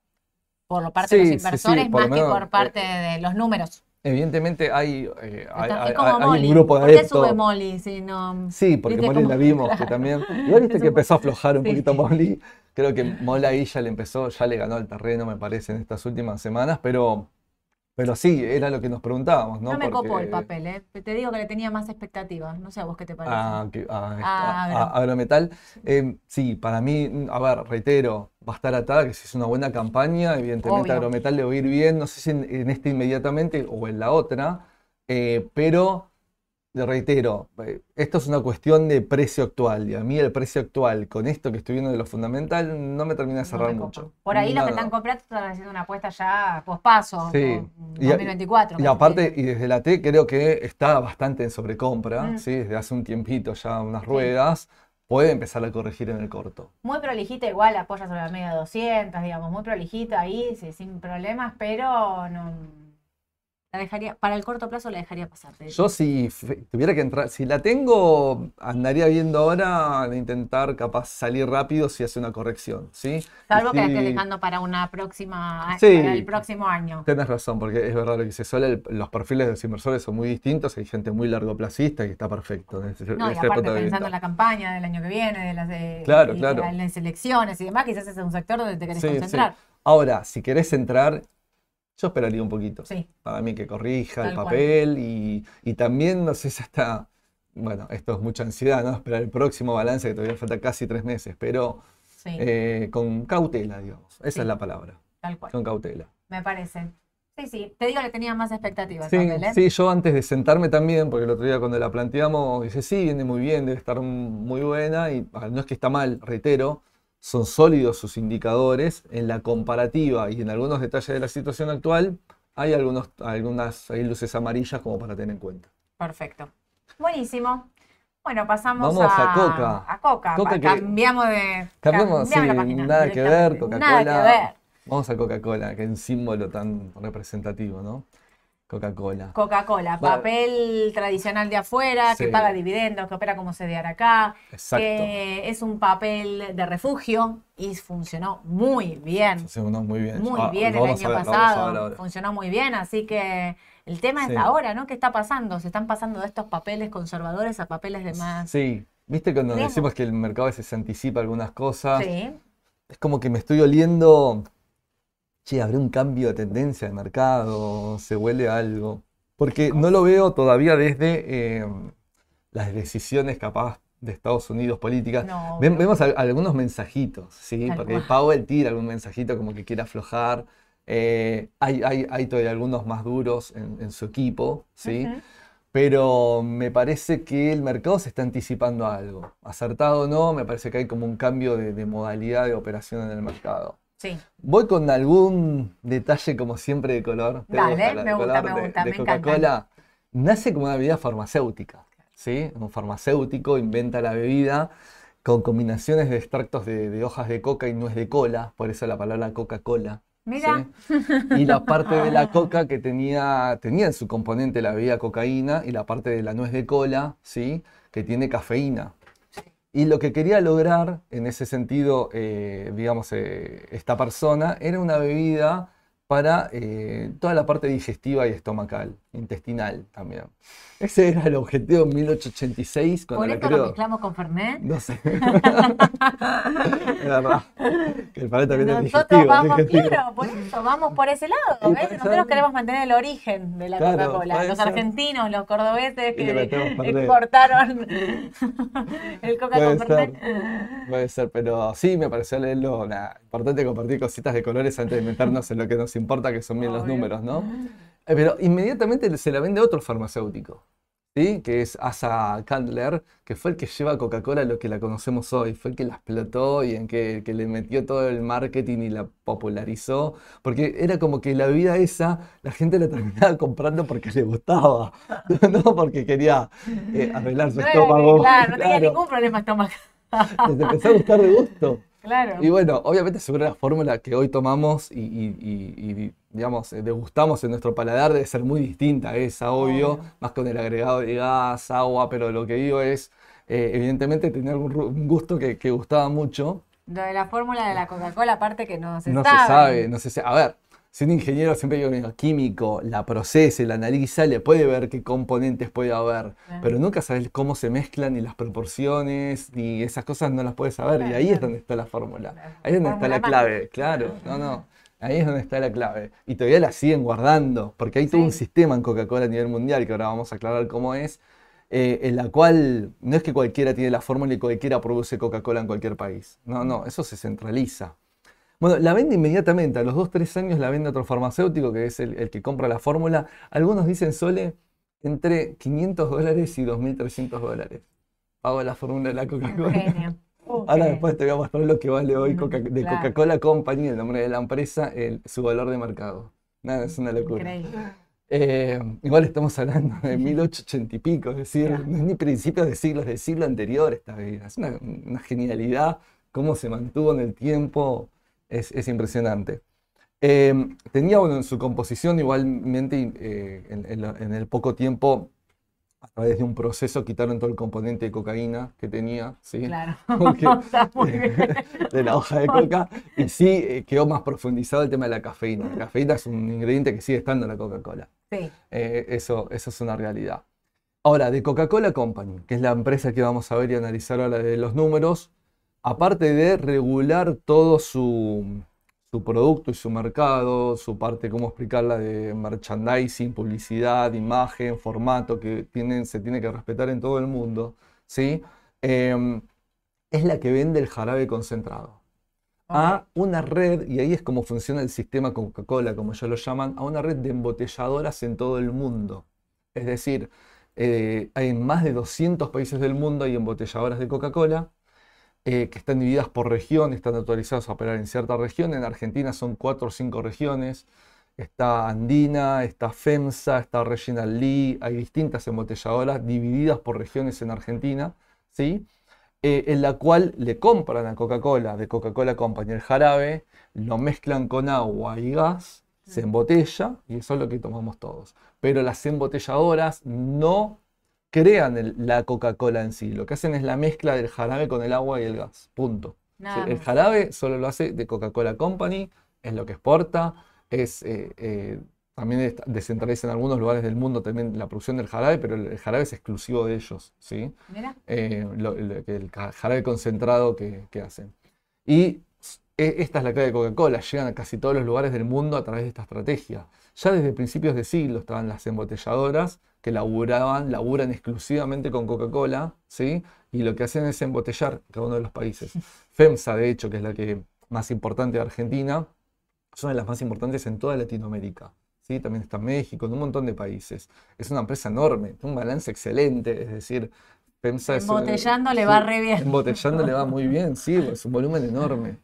Speaker 1: por lo parte de los
Speaker 2: sí, sí,
Speaker 1: inversores más que por parte de los números.
Speaker 2: Evidentemente hay, eh, hay, hay- hay un grupo de
Speaker 1: ¿Por qué sube Molly si no?
Speaker 2: Sí, porque Molly la vimos que también. Igual viste *laughs* que empezó a aflojar un poquito Molly. Creo que Molly ahí ya le empezó, ya le ganó el terreno, me parece, en estas últimas semanas, pero, pero sí, era lo que nos preguntábamos, ¿no?
Speaker 1: No me copó el
Speaker 2: Porque-
Speaker 1: papel, ¿eh? Te digo que le tenía más expectativas. No sé a vos qué te parece.
Speaker 2: Ah, que- ah,
Speaker 1: Ah,
Speaker 2: a- a-
Speaker 1: agro.
Speaker 2: agrometal. Eh, sí, para mí, a ver, reitero, va a estar atada, que si es una buena campaña, evidentemente
Speaker 1: Obvio.
Speaker 2: agrometal le va a ir bien, no sé si en, en esta inmediatamente o en la otra, eh, pero le reitero, eh, esto es una cuestión de precio actual, y a mí el precio actual, con esto que estoy viendo de lo fundamental, no me termina de cerrar mucho.
Speaker 1: Por ahí los
Speaker 2: No,
Speaker 1: que están comprando están haciendo una apuesta ya pospaso,
Speaker 2: Sí.
Speaker 1: por
Speaker 2: Y a-
Speaker 1: 2024.
Speaker 2: Y
Speaker 1: casi
Speaker 2: aparte,
Speaker 1: te
Speaker 2: y desde la T creo que está bastante en sobrecompra,
Speaker 1: Mm.
Speaker 2: ¿sí? Desde hace un tiempito ya unas ruedas, puede empezar a corregir en el corto.
Speaker 1: Muy prolijita, igual apoya sobre la media 200, digamos, muy prolijita ahí, sí, sin problemas, pero no. La dejaría, para el corto plazo la dejaría pasar.
Speaker 2: Yo si tuviera que entrar, si la tengo, andaría viendo ahora de intentar capaz salir rápido si hace una corrección, ¿sí?
Speaker 1: Salvo que la estés dejando para una próxima,
Speaker 2: Sí.
Speaker 1: para el próximo año.
Speaker 2: Tenés razón, porque es verdad lo que suele, el- los perfiles de los inversores son muy distintos, hay gente muy largoplacista y está perfecto
Speaker 1: No, y aparte pensando en la campaña del año que viene, de las, de,
Speaker 2: Claro,
Speaker 1: y
Speaker 2: claro.
Speaker 1: de las elecciones y demás, quizás ese es un sector donde te querés
Speaker 2: Sí, sí.
Speaker 1: concentrar.
Speaker 2: Ahora, si querés entrar, yo esperaría un poquito.
Speaker 1: Sí.
Speaker 2: Para mí que corrija el
Speaker 1: Tal
Speaker 2: papel y, y también no sé *laughs* si hasta, bueno, esto es mucha ansiedad, ¿no? Esperar el próximo balance que todavía falta casi tres meses, pero
Speaker 1: Sí,
Speaker 2: eh, con cautela, digamos. Esa
Speaker 1: Sí.
Speaker 2: es la palabra,
Speaker 1: tal cual.
Speaker 2: con cautela.
Speaker 1: Me parece. Sí, sí. Te digo que tenía más expectativas.
Speaker 2: Sí,
Speaker 1: papel, ¿eh?
Speaker 2: sí, yo antes de sentarme también, porque el otro día cuando la planteamos, dice, sí, viene muy bien, debe estar muy buena, y ah, no es que está mal, reitero, son sólidos sus indicadores en la comparativa y en algunos detalles de la situación actual, hay algunos, algunas hay luces amarillas como para tener en cuenta.
Speaker 1: Perfecto. Buenísimo. Bueno, pasamos
Speaker 2: Vamos
Speaker 1: a,
Speaker 2: a Coca.
Speaker 1: a Coca.
Speaker 2: Coca
Speaker 1: Cambiamos de. La
Speaker 2: sí,
Speaker 1: página
Speaker 2: nada que ver, Coca-Cola. Vamos a Coca-Cola, que es un símbolo tan representativo, ¿no? Coca-Cola.
Speaker 1: Coca-Cola,
Speaker 2: Bueno.
Speaker 1: papel tradicional de afuera, que paga dividendos, que opera como CDR acá,
Speaker 2: Exacto.
Speaker 1: que es un papel de refugio y funcionó muy bien.
Speaker 2: Funcionó muy bien.
Speaker 1: Muy
Speaker 2: Ah,
Speaker 1: bien el año
Speaker 2: ver,
Speaker 1: pasado, funcionó muy bien, así que el tema
Speaker 2: Sí.
Speaker 1: es ahora, ¿no? ¿Qué está pasando? Se están pasando de estos papeles conservadores a papeles de más...
Speaker 2: Sí, viste cuando decimos que el mercado a veces se anticipa algunas cosas.
Speaker 1: Sí,
Speaker 2: Es como que me estoy oliendo, che, ¿habrá un cambio de tendencia del mercado? ¿Se huele a algo? Porque no lo veo todavía desde eh, las decisiones capaz de Estados Unidos políticas.
Speaker 1: no,
Speaker 2: Ven- vemos al- algunos mensajitos, ¿sí? Porque
Speaker 1: cual.
Speaker 2: Powell tira algún mensajito como que quiere aflojar. Eh, hay, hay, hay todavía algunos más duros en, en su equipo, ¿sí? Pero me parece que el mercado se está anticipando a algo. Acertado o no, me parece que hay como un cambio de, de modalidad de operación en el mercado.
Speaker 1: Sí.
Speaker 2: Voy con algún detalle, como siempre, de color. ¿Te
Speaker 1: Dale,
Speaker 2: gusta
Speaker 1: me gusta, me gusta,
Speaker 2: de. Coca-Cola. Nace como una bebida farmacéutica. ¿sí? Un farmacéutico inventa la bebida con combinaciones de extractos de, de hojas de coca y nuez de cola, por eso la palabra Coca-Cola.
Speaker 1: Mira.
Speaker 2: ¿sí? Y la parte de la coca que tenía, tenía en su componente la bebida cocaína y la parte de la nuez de cola, ¿sí? que tiene cafeína. Y lo que quería lograr en ese sentido, eh, digamos, eh, esta persona, era una bebida para eh, toda la parte digestiva y estomacal, intestinal también. Ese era el objetivo en 1886 cuando
Speaker 1: Por
Speaker 2: la
Speaker 1: esto lo mezclamos con Fernet.
Speaker 2: No sé. *laughs* Es verdad. Que el Fernet también es
Speaker 1: Nosotros
Speaker 2: digestivo,
Speaker 1: vamos,
Speaker 2: digestivo.
Speaker 1: claro, por eso, vamos por ese lado, ¿ves?
Speaker 2: puede
Speaker 1: Nosotros queremos mantener el origen de la
Speaker 2: Claro,
Speaker 1: Coca-Cola.
Speaker 2: puede
Speaker 1: Los
Speaker 2: ser.
Speaker 1: argentinos, los cordobeses que exportaron *laughs* el Coca
Speaker 2: Puede
Speaker 1: con
Speaker 2: ser,
Speaker 1: Fernet.
Speaker 2: puede ser, pero sí me pareció leerlo. nada, importante compartir cositas de colores antes de meternos en lo que nos importa, que son bien los
Speaker 1: Obvio.
Speaker 2: números, ¿no? Eh, Pero inmediatamente se la vende otro farmacéutico, ¿sí? Que es Asa Candler, que fue el que lleva a Coca-Cola a lo que la conocemos hoy, fue el que la explotó y en que, que le metió todo el marketing y la popularizó, porque era como que la bebida esa, la gente la terminaba *laughs* comprando porque le gustaba, *laughs* no porque quería eh, arreglar su
Speaker 1: No
Speaker 2: estómago.
Speaker 1: claro, no tenía *laughs*
Speaker 2: Claro.
Speaker 1: ningún problema estomacal.
Speaker 2: Les empezó a gustar de gusto.
Speaker 1: Claro.
Speaker 2: Y bueno, obviamente seguro la fórmula que hoy tomamos y, y- y- y, digamos, eh, degustamos en nuestro paladar debe ser muy distinta esa, obvio,
Speaker 1: Obvio.
Speaker 2: más con el agregado de gas, agua, pero lo que digo es, eh, evidentemente tenía un, gusto que, que gustaba mucho.
Speaker 1: Lo de la fórmula de la Coca-Cola, aparte que no se
Speaker 2: no
Speaker 1: sabe.
Speaker 2: se sabe, no se sabe. A ver, si un ingeniero siempre digo, un químico la procesa y la analiza, le puede ver qué componentes puede haber, pero nunca sabes cómo se mezclan ni las proporciones, ni esas cosas no las puedes saber, y ahí es donde está la fórmula.
Speaker 1: La
Speaker 2: Ahí es donde está la clave, claro, no, no. Ahí es donde está la clave. Y todavía la siguen guardando, porque hay todo un sistema en Coca-Cola a nivel mundial, que ahora vamos a aclarar cómo es, eh, en la cual no es que cualquiera tiene la fórmula y cualquiera produce Coca-Cola en cualquier país. No, no, eso se centraliza. Bueno, la vende inmediatamente, a los 2-3 años la vende otro farmacéutico que es el, el que compra la fórmula. Algunos dicen, Sole, entre 500 dólares y 2.300 dólares. Pago la fórmula de la Coca-Cola.
Speaker 1: Un
Speaker 2: Ahora después te voy a mostrar lo que vale hoy Coca- de
Speaker 1: Claro.
Speaker 2: Coca-Cola Company, el nombre de la empresa, el- su valor de mercado. Nada, es una locura.
Speaker 1: Increíble.
Speaker 2: Eh, igual estamos hablando de *laughs* 1880 y pico, es decir,
Speaker 1: Claro.
Speaker 2: no es ni principios de siglos, del siglo anterior esta bebida. Es una, una genialidad, cómo se mantuvo en el tiempo, es, es impresionante. Eh, tenía bueno, en su composición igualmente, eh, en, en lo- en el poco tiempo, a través de un proceso, quitaron todo el componente de cocaína que tenía, ¿sí?
Speaker 1: Claro. *laughs*
Speaker 2: Porque- *laughs* *laughs* de la hoja de coca y sí eh, quedó más profundizado el tema de la cafeína. La cafeína es un ingrediente que sigue estando en la Coca-Cola.
Speaker 1: Sí.
Speaker 2: Eh, eso, eso es una realidad. Ahora, de Coca-Cola Company, que es la empresa que vamos a ver y analizar ahora de los números, aparte de regular todo su, su producto y su mercado, su parte, cómo explicarla, de merchandising, publicidad, imagen, formato, que tienen, se tiene que respetar en todo el mundo, ¿sí? Em, es la que vende el jarabe concentrado a una red, y ahí es como funciona el sistema Coca-Cola, como ellos lo llaman, a una red de embotelladoras en todo el mundo. Es decir, eh, hay en más de 200 países del mundo hay embotelladoras de Coca-Cola eh, que están divididas por región, están autorizados a operar en cierta región. En Argentina son cuatro o cinco regiones. Está Andina, está FEMSA, está Regional Lee, hay distintas embotelladoras divididas por regiones en Argentina, ¿sí? Eh, en la cual le compran a Coca-Cola, de Coca-Cola Company, el jarabe, lo mezclan con agua y gas, se embotella y eso es lo que tomamos todos. Pero las embotelladoras no crean el- la Coca-Cola en sí, lo que hacen es la mezcla del jarabe con el agua y el gas, punto.
Speaker 1: Nada
Speaker 2: el
Speaker 1: más.
Speaker 2: jarabe solo lo hace de Coca-Cola Company, es lo que exporta, es, eh, eh, también descentraliza en algunos lugares del mundo también la producción del jarabe, pero el, jarabe es exclusivo de ellos, ¿sí?
Speaker 1: Mira.
Speaker 2: Eh, lo- el jarabe concentrado que, que hacen. Y s- e- esta es la clave de Coca-Cola, llegan a casi todos los lugares del mundo a través de esta estrategia. Ya desde principios de siglo estaban las embotelladoras que laburaban, laburan exclusivamente con Coca-Cola, ¿sí? Y lo que hacen es embotellar cada uno de los países. *laughs* FEMSA, de hecho, que es la que más importante de Argentina, son de las más importantes en toda Latinoamérica, ¿sí? también está México, en un montón de países. Es una empresa enorme, tiene un balance excelente, es decir,
Speaker 1: FEMSA Embotellando le va re bien.
Speaker 2: Embotellando le va muy bien, sí, *laughs* es un volumen enorme.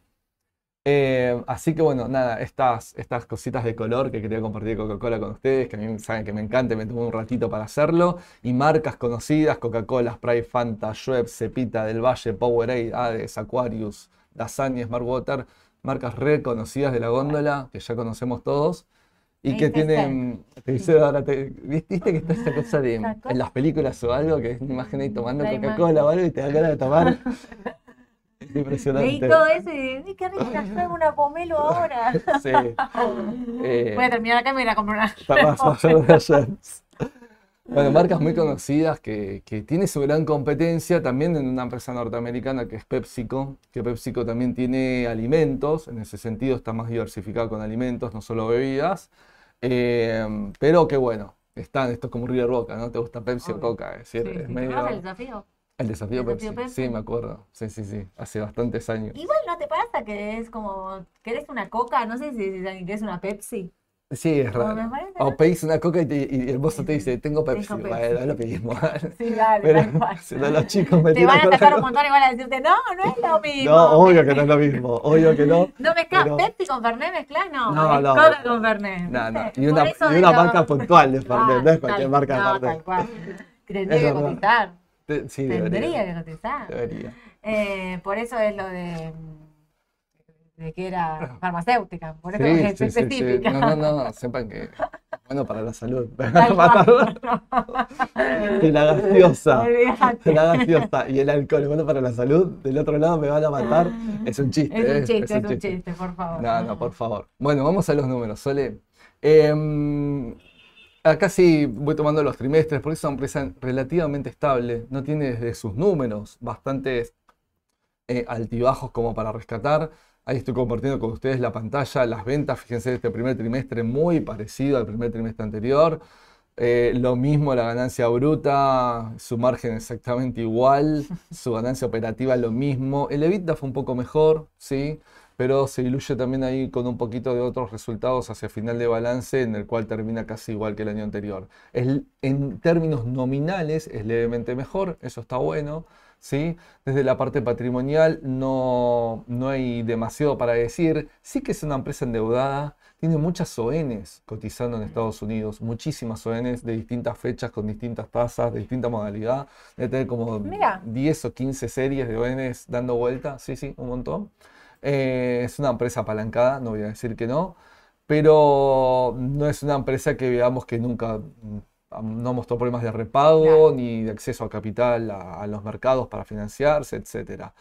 Speaker 2: Eh, así que bueno, nada, estas, estas cositas de color que quería compartir Coca-Cola con ustedes, que a mí saben que me encanta, me tomé un ratito para hacerlo. Y marcas conocidas, Coca-Cola, Sprite, Fanta, Schweppes, Cepita, Del Valle, Powerade, Ades, Aquarius, Dasani, Smartwater, marcas reconocidas de la góndola, que ya conocemos todos. Y que tienen, te dice ahora, viste que está esta cosa de *laughs* en las películas o algo, que es una imagen ahí tomando Coca-Cola o algo y te da ganas de tomar. *laughs* impresionante.
Speaker 1: Leí todo eso y dije, qué rica, traigo una pomelo ahora. *laughs* Sí. Eh, Voy a terminar acá y me voy a comprar una.
Speaker 2: Bueno, marcas muy conocidas que, que tiene su gran competencia también en una empresa norteamericana que es PepsiCo, que PepsiCo también tiene alimentos, en ese sentido está más diversificado con alimentos, no solo bebidas, eh, pero que bueno, están, esto es como River Boca, ¿no? ¿Te gusta Pepsi o Coca? Es decir,
Speaker 1: es medio... el desafío?
Speaker 2: El desafío, Pepsi. Sí, me acuerdo. Sí, sí, sí. Hace bastantes años.
Speaker 1: Igual no te pasa que es como, ¿querés una coca? No sé si querés una Pepsi.
Speaker 2: Sí, es raro. O pedís una coca y, el mozo te dice, tengo Pepsi. Tengo Pepsi. Lo pedimos. *laughs*
Speaker 1: Sí, dale, Pero, tal cual.
Speaker 2: Si no, los chicos me
Speaker 1: Te van a atacar un montón y van a decirte, no, no es lo *laughs* mismo.
Speaker 2: No, obvio que no es lo mismo. Obvio que no. *laughs*
Speaker 1: ¿No mezclas pero... Pepsi con Fernet mezclas? No, no, no. Coca con Fernet.
Speaker 2: No, no. Y una, y una marca puntual de Fernet, ah, no es cualquier marca de Fernet.
Speaker 1: No, tal cual. Tendría que cotizar. Sí, Tendría que cotizar.
Speaker 2: Debería.
Speaker 1: Eh, por eso es lo de, de que era farmacéutica, por eso es específica.
Speaker 2: No, no, no, sepan que bueno para la salud. *laughs* y *laughs* la gaseosa. La gaseosa y el alcohol bueno para la salud. Del otro lado me van a matar. Es un chiste.
Speaker 1: Es un ¿eh? chiste, es un, chiste. por favor.
Speaker 2: No, no, por favor. Bueno, vamos a los números, Sole. Eh, Acá sí voy tomando los trimestres, porque es una empresa relativamente estable, no tiene desde sus números bastantes eh, altibajos como para rescatar. Ahí estoy compartiendo con ustedes la pantalla, las ventas, fíjense, este primer trimestre muy parecido al primer trimestre anterior. Eh, lo mismo la ganancia bruta, su margen exactamente igual, *laughs* su ganancia operativa lo mismo. El EBITDA fue un poco mejor, ¿sí? Pero se diluye también ahí con un poquito de otros resultados hacia final de balance, en el cual termina casi igual que el año anterior. en términos nominales es levemente mejor, eso está bueno. ¿sí? Desde la parte patrimonial no, no hay demasiado para decir. Sí que es una empresa endeudada, tiene muchas ONs cotizando en Estados Unidos, muchísimas ONs de distintas fechas, con distintas tasas, de distinta modalidad. Debe tener como 10 o 15 series de ONs dando vuelta, sí, sí, un montón. Eh, es una empresa apalancada, no voy a decir que no, pero no es una empresa que veamos que nunca mm, no mostró problemas de repago ni de acceso a capital a, los mercados para financiarse, etc.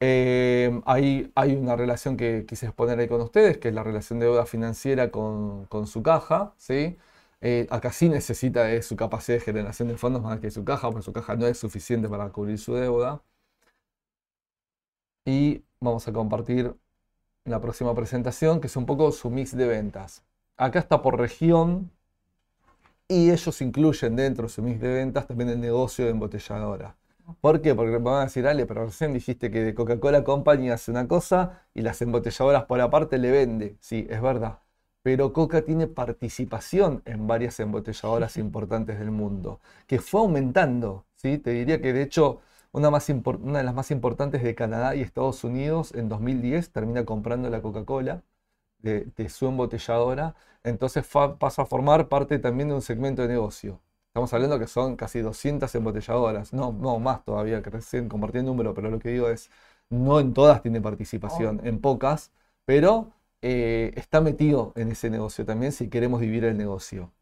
Speaker 2: Eh, hay, hay, una relación que quise exponer ahí con ustedes, que es la relación de deuda financiera con, su caja. ¿sí? Eh, acá sí necesita su capacidad de generación de fondos más que su caja, porque su caja no es suficiente para cubrir su deuda. Y vamos a compartir la próxima presentación, que es un poco su mix de ventas. Acá está por región y ellos incluyen dentro de su mix de ventas también el negocio de embotelladora. ¿Por qué? Porque me van a decir, Ale, pero recién dijiste que de Coca-Cola Company hace una cosa y las embotelladoras por aparte le vende. Sí, es verdad. Pero Coca tiene participación en varias embotelladoras *laughs* importantes del mundo, que fue aumentando. ¿sí? Te diría que de hecho una, más una de las más importantes de Canadá y Estados Unidos en 2010 termina comprando la Coca-Cola de, su embotelladora, entonces pasa a formar parte también de un segmento de negocio. Estamos hablando que son casi 200 embotelladoras, no, no más todavía, que recién compartí el número, pero lo que digo es, no en todas tiene participación, en pocas, pero eh, está metido en ese negocio también si queremos vivir el negocio.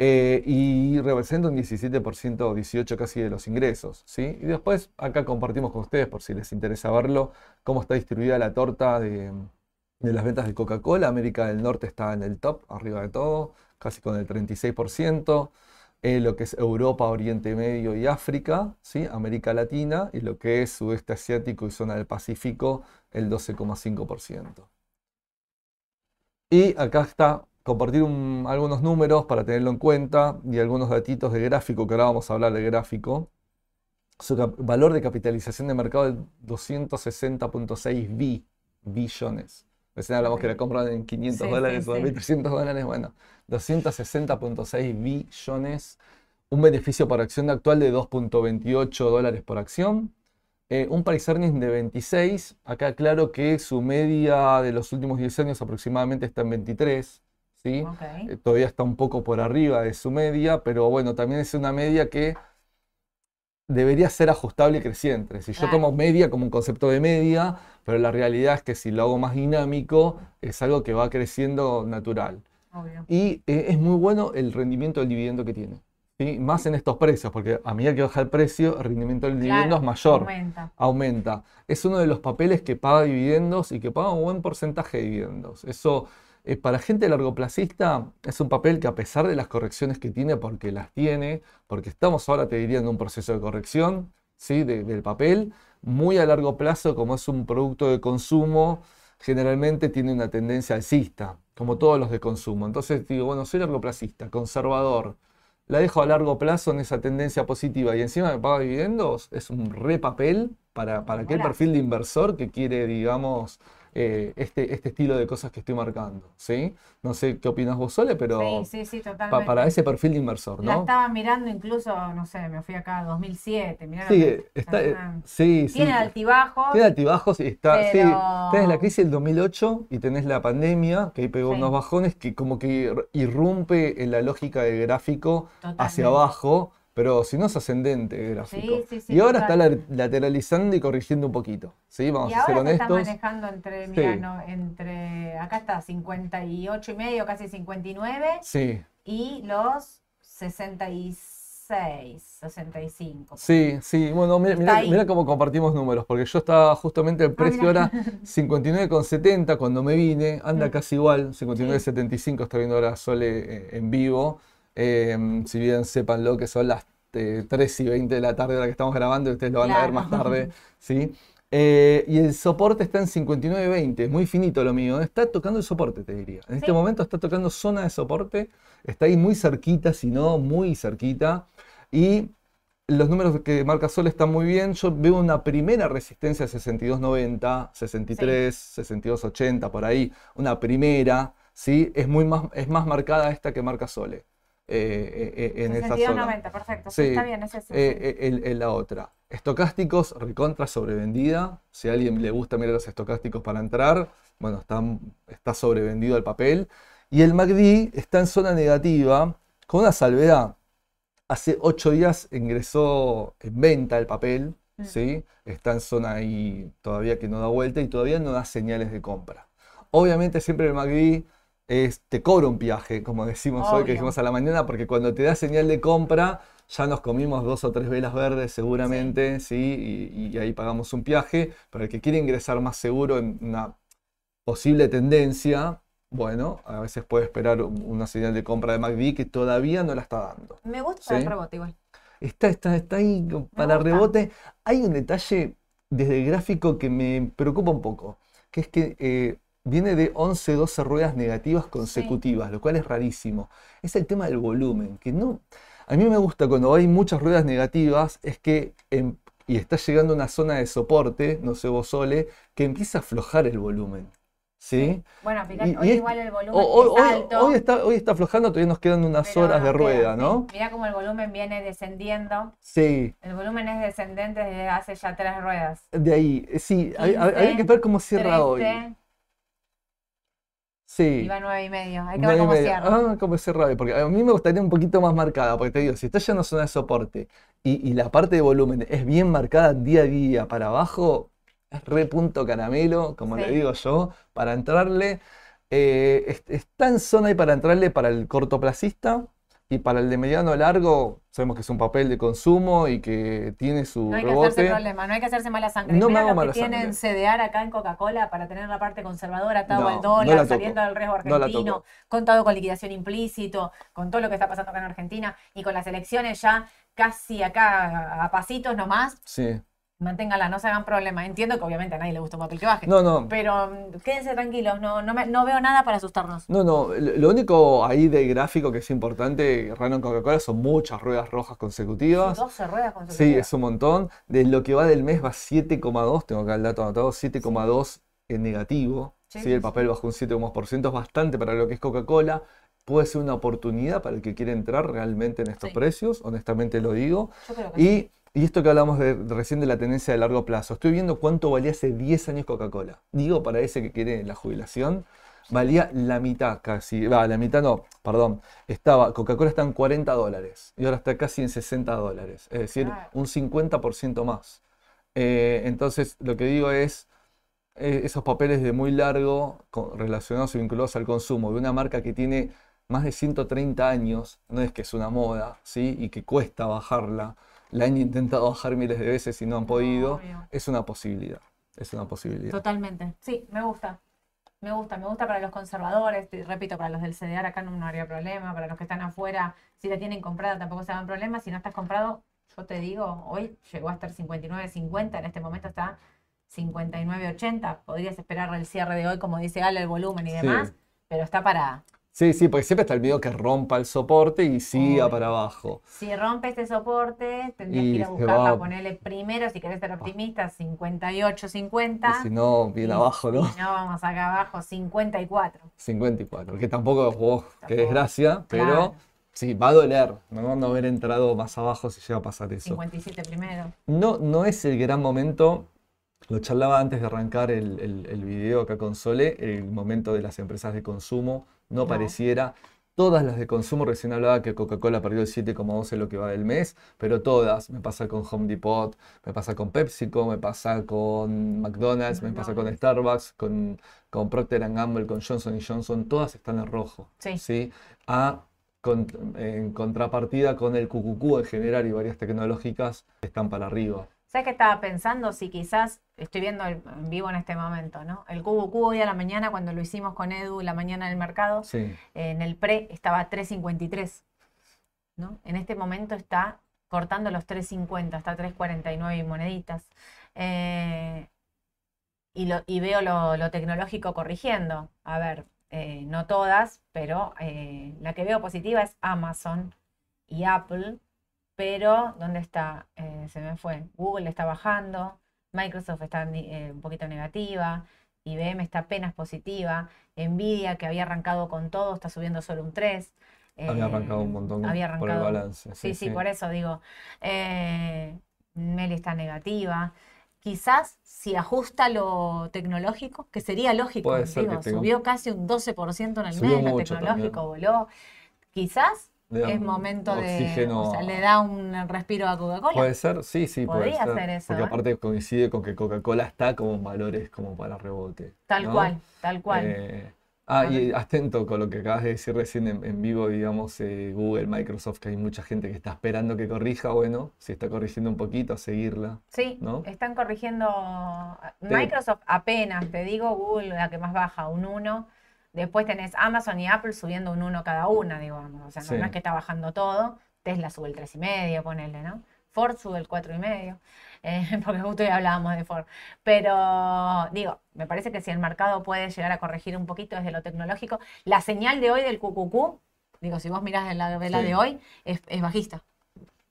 Speaker 2: Eh, y representa un 17% o 18% casi de los ingresos. ¿sí? Y después acá compartimos con ustedes, por si les interesa verlo, cómo está distribuida la torta de, las ventas de Coca-Cola. América del Norte está en el top, arriba de todo, casi con el 36%. Eh, lo que es Europa, Oriente Medio y África, ¿sí? América Latina, y lo que es Sudeste Asiático y zona del Pacífico, el 12,5%. Y acá está compartir algunos números para tenerlo en cuenta y algunos datitos de gráfico, que ahora vamos a hablar de gráfico. Su valor de capitalización de mercado es 260.6 billones Recién hablamos que la compran en 500
Speaker 1: Sí,
Speaker 2: dólares
Speaker 1: sí,
Speaker 2: o
Speaker 1: sí.
Speaker 2: 1.300 dólares. Bueno, 260.6 billones. Un beneficio por acción actual de 2.28 dólares por acción. Eh, un price earnings de 26. Acá claro que su media de los últimos 10 años aproximadamente está en 23. ¿Sí? Eh, todavía está un poco por arriba de su media, pero bueno, también es una media que debería ser ajustable y creciente. Si yo
Speaker 1: Claro.
Speaker 2: tomo media como un concepto de media, pero la realidad es que si lo hago más dinámico, es algo que va creciendo natural.
Speaker 1: Obvio.
Speaker 2: Y eh, es muy bueno el rendimiento del dividendo que tiene. ¿sí? Más en estos precios, porque a medida que baja el precio, el rendimiento del dividendo
Speaker 1: Claro,
Speaker 2: es mayor
Speaker 1: Aumenta.
Speaker 2: aumenta. Es uno de los papeles que paga dividendos y que paga un buen porcentaje de dividendos. Eso, eh, para gente largoplacista, es un papel que a pesar de las correcciones que tiene, porque las tiene, porque estamos ahora, te diría, en un proceso de corrección ¿sí? de- del papel, muy a largo plazo, como es un producto de consumo, generalmente tiene una tendencia alcista, como todos los de consumo. Entonces digo, bueno, soy largoplacista, conservador, la dejo a largo plazo en esa tendencia positiva y encima me paga dividendos, es un re papel para, para aquel
Speaker 1: Hola.
Speaker 2: perfil de inversor que quiere, digamos, eh, este, este estilo de cosas que estoy marcando. ¿sí? No sé qué opinas vos, Sole, pero
Speaker 1: Sí, sí, sí,
Speaker 2: pa-
Speaker 1: totalmente.
Speaker 2: para ese perfil de inversor,
Speaker 1: La
Speaker 2: ¿no?
Speaker 1: estaba mirando incluso, no sé, me fui acá a 2007. mirá
Speaker 2: Sí,
Speaker 1: que-
Speaker 2: está, eh, sí.
Speaker 1: Tiene altibajos.
Speaker 2: Tiene altibajos y está,
Speaker 1: pero-
Speaker 2: tenés la crisis del 2008 y tenés la pandemia, que ahí pegó unos bajones que como que ir- irrumpe en la lógica del gráfico hacia abajo, pero si no es ascendente el gráfico.
Speaker 1: Sí, sí, sí,
Speaker 2: y ahora está
Speaker 1: total.
Speaker 2: lateralizando y corrigiendo un poquito, ¿sí? Vamos
Speaker 1: Y
Speaker 2: a ser
Speaker 1: ahora se está
Speaker 2: honestos.
Speaker 1: manejando entre,
Speaker 2: Sí.
Speaker 1: mirá, no, entre, acá está 58 y medio, casi 59,
Speaker 2: Sí,
Speaker 1: y los 66, 65.
Speaker 2: sí, sí. Bueno, mira, cómo compartimos números, porque yo estaba justamente el precio
Speaker 1: mira.
Speaker 2: ahora *laughs* 59,70 cuando me vine, anda
Speaker 1: Mm.
Speaker 2: casi igual, 59,75 está viendo ahora Sole eh, en vivo. Eh, si bien sépanlo que son las eh, 3 y 20 de la tarde ahora que estamos grabando, y ustedes lo van a ver más tarde, ¿sí? Eh, y el soporte está en 59.20, muy finito lo mío. Está tocando el soporte, te diría. En este momento está tocando zona de soporte, está ahí muy cerquita, si no, muy cerquita. Y los números que marca Sol están muy bien. Yo veo una primera resistencia 62.90, 63, 62.80, por ahí. Una primera, ¿sí? Es, muy más, es más marcada esta que marca Sole. Eh, eh, eh, en esa zona.
Speaker 1: 62.90, perfecto. Sí, está bien, es eso.
Speaker 2: eh,
Speaker 1: sí.
Speaker 2: eh, el- la otra. Estocásticos, recontra sobrevendida. Si a alguien le gusta mirar los estocásticos para entrar, bueno, está, está sobrevendido el papel. Y el MACD está en zona negativa, con una salvedad. Hace 8 días ingresó en venta el papel,
Speaker 1: Mm.
Speaker 2: ¿sí? Está en zona ahí todavía que no da vuelta y todavía no da señales de compra. Obviamente siempre el MACD es, te cobra un viaje, como decimos hoy, que dijimos a la mañana, porque cuando te da señal de compra, ya nos comimos dos o tres velas verdes seguramente, ¿sí? Y, y ahí pagamos un viaje. Pero el que quiere ingresar más seguro en una posible tendencia, bueno, a veces puede esperar un- una señal de compra de MACD que todavía no la está dando.
Speaker 1: Me gusta el
Speaker 2: sí.
Speaker 1: rebote igual.
Speaker 2: Está, está, está ahí para
Speaker 1: gusta.
Speaker 2: rebote. Hay un detalle desde el gráfico que me preocupa un poco, que es que eh, viene de 11, 12 ruedas negativas consecutivas, lo cual es rarísimo. Es el tema del volumen, que no... A mí me gusta cuando hay muchas ruedas negativas, es que, y está llegando a una zona de soporte, no sé vos, Sole, que empieza a aflojar el volumen. ¿Sí?
Speaker 1: Bueno, fíjate,
Speaker 2: Y-
Speaker 1: hoy
Speaker 2: y
Speaker 1: igual el volumen
Speaker 2: Hoy,
Speaker 1: es alto.
Speaker 2: hoy está, hoy está aflojando, todavía nos quedan unas horas de
Speaker 1: queda,
Speaker 2: rueda,
Speaker 1: sí.
Speaker 2: ¿no?
Speaker 1: Mirá cómo el volumen viene descendiendo.
Speaker 2: Sí.
Speaker 1: El volumen es descendente desde hace ya tres ruedas.
Speaker 2: De ahí, eh, sí, hay, hay- hay que
Speaker 1: 15,
Speaker 2: ver cómo cierra hoy.
Speaker 1: 13,
Speaker 2: Sí.
Speaker 1: y va nueve y medio. Hay que ver
Speaker 2: y
Speaker 1: cómo cierra.
Speaker 2: Ah, cómo cierra porque a mí me gustaría un poquito más marcada, porque te digo, si está ya en zona de soporte y, y la parte de volumen es bien marcada día a día para abajo, es re punto caramelo, como le
Speaker 1: Sí.
Speaker 2: digo yo, para entrarle. eh, es- está en zona ahí para entrarle para el cortoplacista y para el de mediano a largo, sabemos que es un papel de consumo y que tiene su
Speaker 1: No hay que hacerse problema, no hay que hacerse mala sangre.
Speaker 2: No me
Speaker 1: Mirá
Speaker 2: hago mala
Speaker 1: que tienen CDR acá en Coca-Cola para tener la parte conservadora atado
Speaker 2: No,
Speaker 1: al dólar, saliendo del riesgo argentino, contado con liquidación implícito, con todo lo que está pasando acá en Argentina y con las elecciones ya casi acá a pasitos nomás,
Speaker 2: Sí.
Speaker 1: Manténganla, no se hagan problema. Entiendo que obviamente a nadie le gusta un papel que baje,
Speaker 2: No, no.
Speaker 1: pero mm, quédense tranquilos, no, no, me- no veo nada para asustarnos.
Speaker 2: No, no, lo único ahí del gráfico que es importante, Rano en Coca-Cola, son muchas ruedas rojas consecutivas.
Speaker 1: 12 ruedas
Speaker 2: Sí,
Speaker 1: consecutivas.
Speaker 2: es un montón. De lo que va del mes va 7,2, tengo acá el dato anotado, 7,2 en negativo.
Speaker 1: Sí,
Speaker 2: ¿sí?
Speaker 1: sí,
Speaker 2: El
Speaker 1: sí.
Speaker 2: papel bajó un 7,1%, es bastante para lo que es Coca-Cola. Puede ser una oportunidad para el que quiere entrar realmente en estos
Speaker 1: Sí.
Speaker 2: precios, honestamente lo digo.
Speaker 1: Yo creo que sí.
Speaker 2: Y, esto que hablamos de, recién de la tendencia de largo plazo, estoy viendo cuánto valía hace 10 años Coca-Cola. Digo, para ese que quiere la jubilación, valía la mitad casi, va, la mitad no, perdón, estaba, Coca-Cola está en 40 dólares y ahora está casi en 60 dólares, es decir, un 50% más. Eh, entonces, lo que digo es, eh, esos papeles de muy largo relacionados y vinculados al consumo de una marca que tiene más de 130 años, no es que es una moda, ¿sí? Y que cuesta bajarla, la han intentado bajar miles de veces y no han podido,
Speaker 1: Obvio.
Speaker 2: es una posibilidad, es una posibilidad.
Speaker 1: Totalmente. Sí, me gusta. Me gusta, me gusta para los conservadores, te- repito, para los del CDR acá no, no habría problema, para los que están afuera, si la tienen comprada tampoco se hagan problema, si no estás comprado, yo te digo, hoy llegó a estar 59.50, en este momento está 59.80, podrías esperar el cierre de hoy, como dice Ale, el volumen y
Speaker 2: Sí.
Speaker 1: demás, pero está para,
Speaker 2: Sí, sí, porque siempre está el miedo que rompa el soporte y siga para abajo.
Speaker 1: si rompe este soporte, tendrías que ir a
Speaker 2: se
Speaker 1: buscarla,
Speaker 2: va.
Speaker 1: ponerle primero, si querés ser optimista, 58.50,
Speaker 2: Y si no, bien
Speaker 1: y
Speaker 2: abajo, ¿no?
Speaker 1: si no, vamos acá abajo, 54.
Speaker 2: 54, que tampoco, oh, qué desgracia, pero
Speaker 1: Claro.
Speaker 2: sí, va a doler, ¿no? No haber entrado más abajo si llega a pasar eso.
Speaker 1: 57 primero.
Speaker 2: No, no es el gran momento, lo charlaba antes de arrancar el, el- el video acá con Sole, el momento de las empresas de consumo, no,
Speaker 1: No.
Speaker 2: pareciera. Todas las de consumo, recién hablaba que Coca-Cola perdió el 7,12 en lo que va del mes, pero todas, me pasa con Home Depot, me pasa con PepsiCo, me pasa con McDonald's, me pasa con. Starbucks, con, con Procter Gamble, con Johnson Johnson, todas están en rojo.
Speaker 1: Sí.
Speaker 2: ¿sí? A, con- en contrapartida con el QQQ en general y varias tecnológicas están para arriba.
Speaker 1: ¿Sabes qué estaba pensando? Si quizás, estoy viendo el- en vivo en este momento, ¿no? El cubo cubo hoy a la mañana, cuando lo hicimos con Edu la mañana del mercado,
Speaker 2: Sí,
Speaker 1: en el pre estaba a 3.53, ¿no? En este momento está cortando los 3.50, está a 3.49 y moneditas. Eh, y, lo, y veo lo, lo tecnológico corrigiendo. A ver, eh, no todas, pero eh, la que veo positiva es Amazon y Apple. Pero, ¿dónde está? Eh, se me fue. Google está bajando, Microsoft está eh, un poquito negativa, IBM está apenas positiva, Nvidia, que había arrancado con todo, está subiendo solo un 3.
Speaker 2: había arrancado un montón
Speaker 1: había
Speaker 2: por el balance.
Speaker 1: Sí, sí, por eso digo. Eh, Meli está negativa. Quizás si ajusta lo tecnológico, que sería lógico,
Speaker 2: que
Speaker 1: subió casi un 12% en el
Speaker 2: Subió
Speaker 1: mes, lo tecnológico voló. Quizás es momento de, o sea, le da un respiro a Coca-Cola.
Speaker 2: Puede ser, sí, sí, puede
Speaker 1: Podría
Speaker 2: ser.
Speaker 1: ser eso,
Speaker 2: Porque
Speaker 1: ¿eh?
Speaker 2: aparte coincide con que Coca-Cola está como en valores como para rebote.
Speaker 1: Tal
Speaker 2: ¿no?
Speaker 1: cual, tal cual.
Speaker 2: Eh, ah, y atento con lo que acabas de decir recién en, en vivo, digamos, eh, Google, Microsoft, que hay mucha gente que está esperando que corrija. Bueno, si está corrigiendo un poquito, a seguirla.
Speaker 1: Sí,
Speaker 2: ¿no?
Speaker 1: están corrigiendo. Microsoft apenas, te digo, Google la que más baja, un 1. Después tenés Amazon y Apple subiendo un 1 cada una, digamos. O sea, no,
Speaker 2: Sí.
Speaker 1: no es que está bajando todo. Tesla sube el 3,5, ponele, ¿no? Ford sube el 4,5, eh, *laughs* porque justo hoy hablábamos de Ford. Pero digo, me parece que si el mercado puede llegar a corregir un poquito desde lo tecnológico, la señal de hoy del QQQ, digo, si vos mirás en la vela
Speaker 2: Sí.
Speaker 1: de hoy, es, es bajista.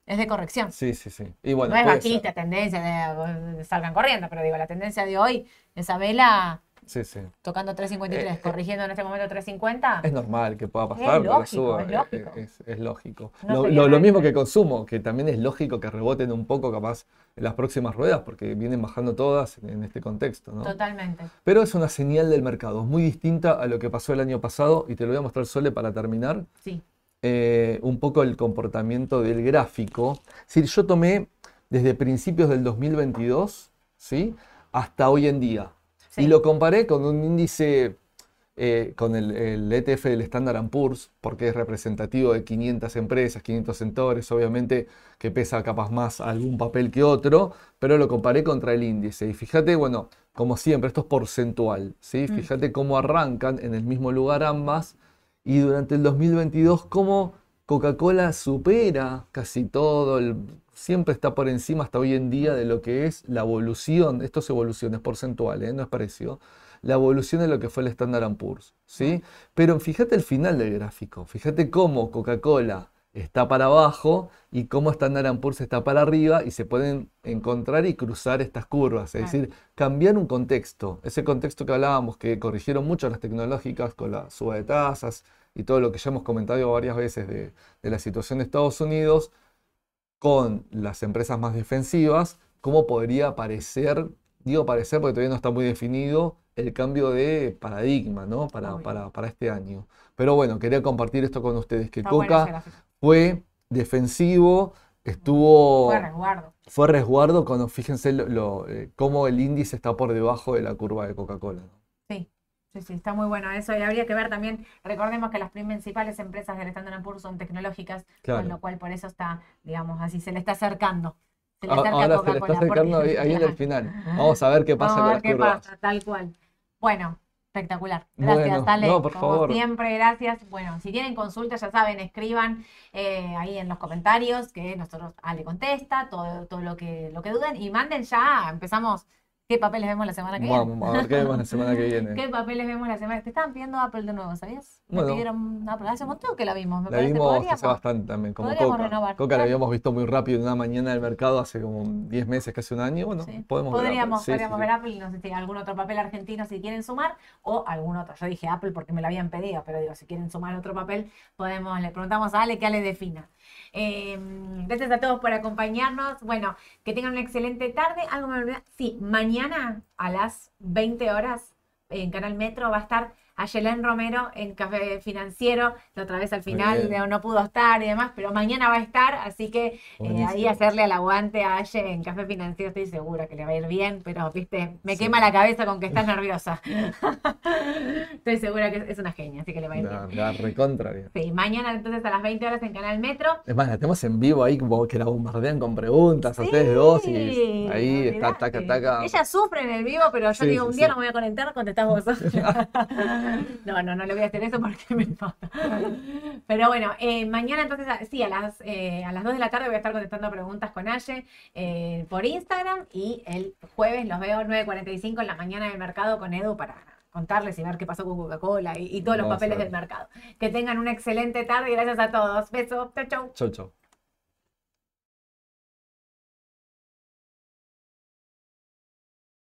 Speaker 1: Es de corrección.
Speaker 2: Sí, sí, sí. Y bueno,
Speaker 1: no es
Speaker 2: ser.
Speaker 1: bajista, tendencia de salgan corriendo, pero digo, la tendencia de hoy, esa vela
Speaker 2: Sí, sí.
Speaker 1: tocando 3.53,
Speaker 2: Eh, eh,
Speaker 1: corrigiendo en este momento 3.50.
Speaker 2: Es normal que pueda pasar, la
Speaker 1: lógico,
Speaker 2: suba,
Speaker 1: es
Speaker 2: eh,
Speaker 1: lógico.
Speaker 2: Es, es lógico.
Speaker 1: No
Speaker 2: Lo, mismo
Speaker 1: que-
Speaker 2: consumo, que también es lógico que reboten un poco capaz en las próximas ruedas, porque vienen bajando todas en este contexto, ¿no?
Speaker 1: Totalmente.
Speaker 2: Pero es una señal del mercado, muy distinta a lo que pasó el año pasado, y te lo voy a mostrar Sole para terminar,
Speaker 1: Sí.
Speaker 2: eh, un poco el comportamiento del gráfico. Es decir, yo tomé desde principios del 2022, ¿sí? Hasta hoy en día.
Speaker 1: Sí.
Speaker 2: Y lo comparé con un índice, eh, con el, el ETF del Standard Poor's, porque es representativo de 500 empresas, 500 sectores, obviamente que pesa capaz más algún papel que otro, pero lo comparé contra el índice. Y fíjate, bueno, como siempre, esto es porcentual, ¿sí?
Speaker 1: Mm.
Speaker 2: Fíjate cómo arrancan en el mismo lugar ambas y durante el 2022 cómo Coca-Cola supera casi todo, el- siempre está por encima hasta hoy en día de lo que es la evolución, esto es evolución, es porcentual, ¿eh? no es precio, la evolución de lo que fue el Standard Poor's, ¿sí? Pero fíjate el final del gráfico, fíjate cómo Coca-Cola está para abajo y cómo Standard Poor's está para arriba y se pueden encontrar y cruzar estas curvas, es decir, cambiar un contexto, ese contexto que hablábamos que corrigieron mucho las tecnológicas con la suba de tasas y todo lo que ya hemos comentado varias veces de, de la situación de Estados Unidos, con las empresas más defensivas, cómo podría parecer, digo parecer porque todavía no está muy definido, el cambio de paradigma ¿no? para, para, para, este año. Pero bueno, quería compartir esto con ustedes, que Coca fue defensivo, estuvo...
Speaker 1: Fue resguardo.
Speaker 2: Fue resguardo cuando, fíjense lo, eh, cómo el índice está por debajo de la curva de Coca-Cola.
Speaker 1: Sí, sí, está muy bueno eso. Y habría que ver también, recordemos que las principales empresas del Standard Poor's son tecnológicas, con lo cual por eso está, digamos así, se le está acercando.
Speaker 2: Se le acerca Ahora se le está acercando *laughs* ahí, en el final. Vamos a ver qué pasa
Speaker 1: Vamos a ver qué pasa, tal cual. Bueno, espectacular. Gracias, Ale.
Speaker 2: No, por
Speaker 1: Como
Speaker 2: favor.
Speaker 1: siempre, gracias. Bueno, si tienen consultas, ya saben, escriban eh, ahí en los comentarios que nosotros Ale contesta, todo, todo lo que lo que duden y manden ya, empezamos ¿Qué papeles vemos la semana que viene?
Speaker 2: Vamos a ver qué vemos la *laughs* semana que viene.
Speaker 1: ¿Qué papeles vemos la semana? Te estaban pidiendo Apple de nuevo, ¿sabías? Me pidieron Apple. Hace un montón que la vimos. Me
Speaker 2: la vimos hace bastante también, como Coca.
Speaker 1: Renovar.
Speaker 2: Coca la habíamos visto muy rápido en una mañana del mercado hace como 10 meses, casi un año. Bueno, podemos
Speaker 1: podríamos,
Speaker 2: ver
Speaker 1: Apple. podríamos ver Apple y no sé si algún otro papel argentino si quieren sumar o algún otro. Yo dije Apple porque me lo habían pedido, pero digo, si quieren sumar otro papel, podemos, le preguntamos a Ale que Ale defina. Eh, gracias a todos por acompañarnos. Bueno, que tengan una excelente tarde. Algo me olvidé. Sí, mañana a las 20 horas en Canal Metro va a estar a Yelén Romero en Café Financiero, la otra vez al final no pudo estar y demás, pero mañana va a estar, así que eh, ahí hacerle al aguante a Aye en Café Financiero, estoy segura que le va a ir bien, pero viste, me quema la cabeza con que estás *laughs* nerviosa. *laughs* estoy segura que es una genia, así que le va a ir bien.
Speaker 2: La recontra bien.
Speaker 1: Sí, mañana entonces a las 20 horas en Canal Metro.
Speaker 2: Es más, la tenemos en vivo ahí como que la bombardean con preguntas a ustedes dos y ahí está, taca, taca.
Speaker 1: Ella sufre en el vivo, pero yo digo, un día no me voy a conectar, contestás vos. *laughs* No, no, no le voy a hacer eso porque me mata. Pero bueno, eh, mañana entonces, sí, a las, eh, a las 2 de la tarde voy a estar contestando preguntas con Aye eh, por Instagram y el jueves los veo 9.45 en la mañana del mercado con Edu para contarles y ver qué pasó con Coca-Cola y, todos los papeles del mercado. Que tengan una excelente tarde y gracias a todos. Besos. Chau, chau.
Speaker 2: Chau, chau.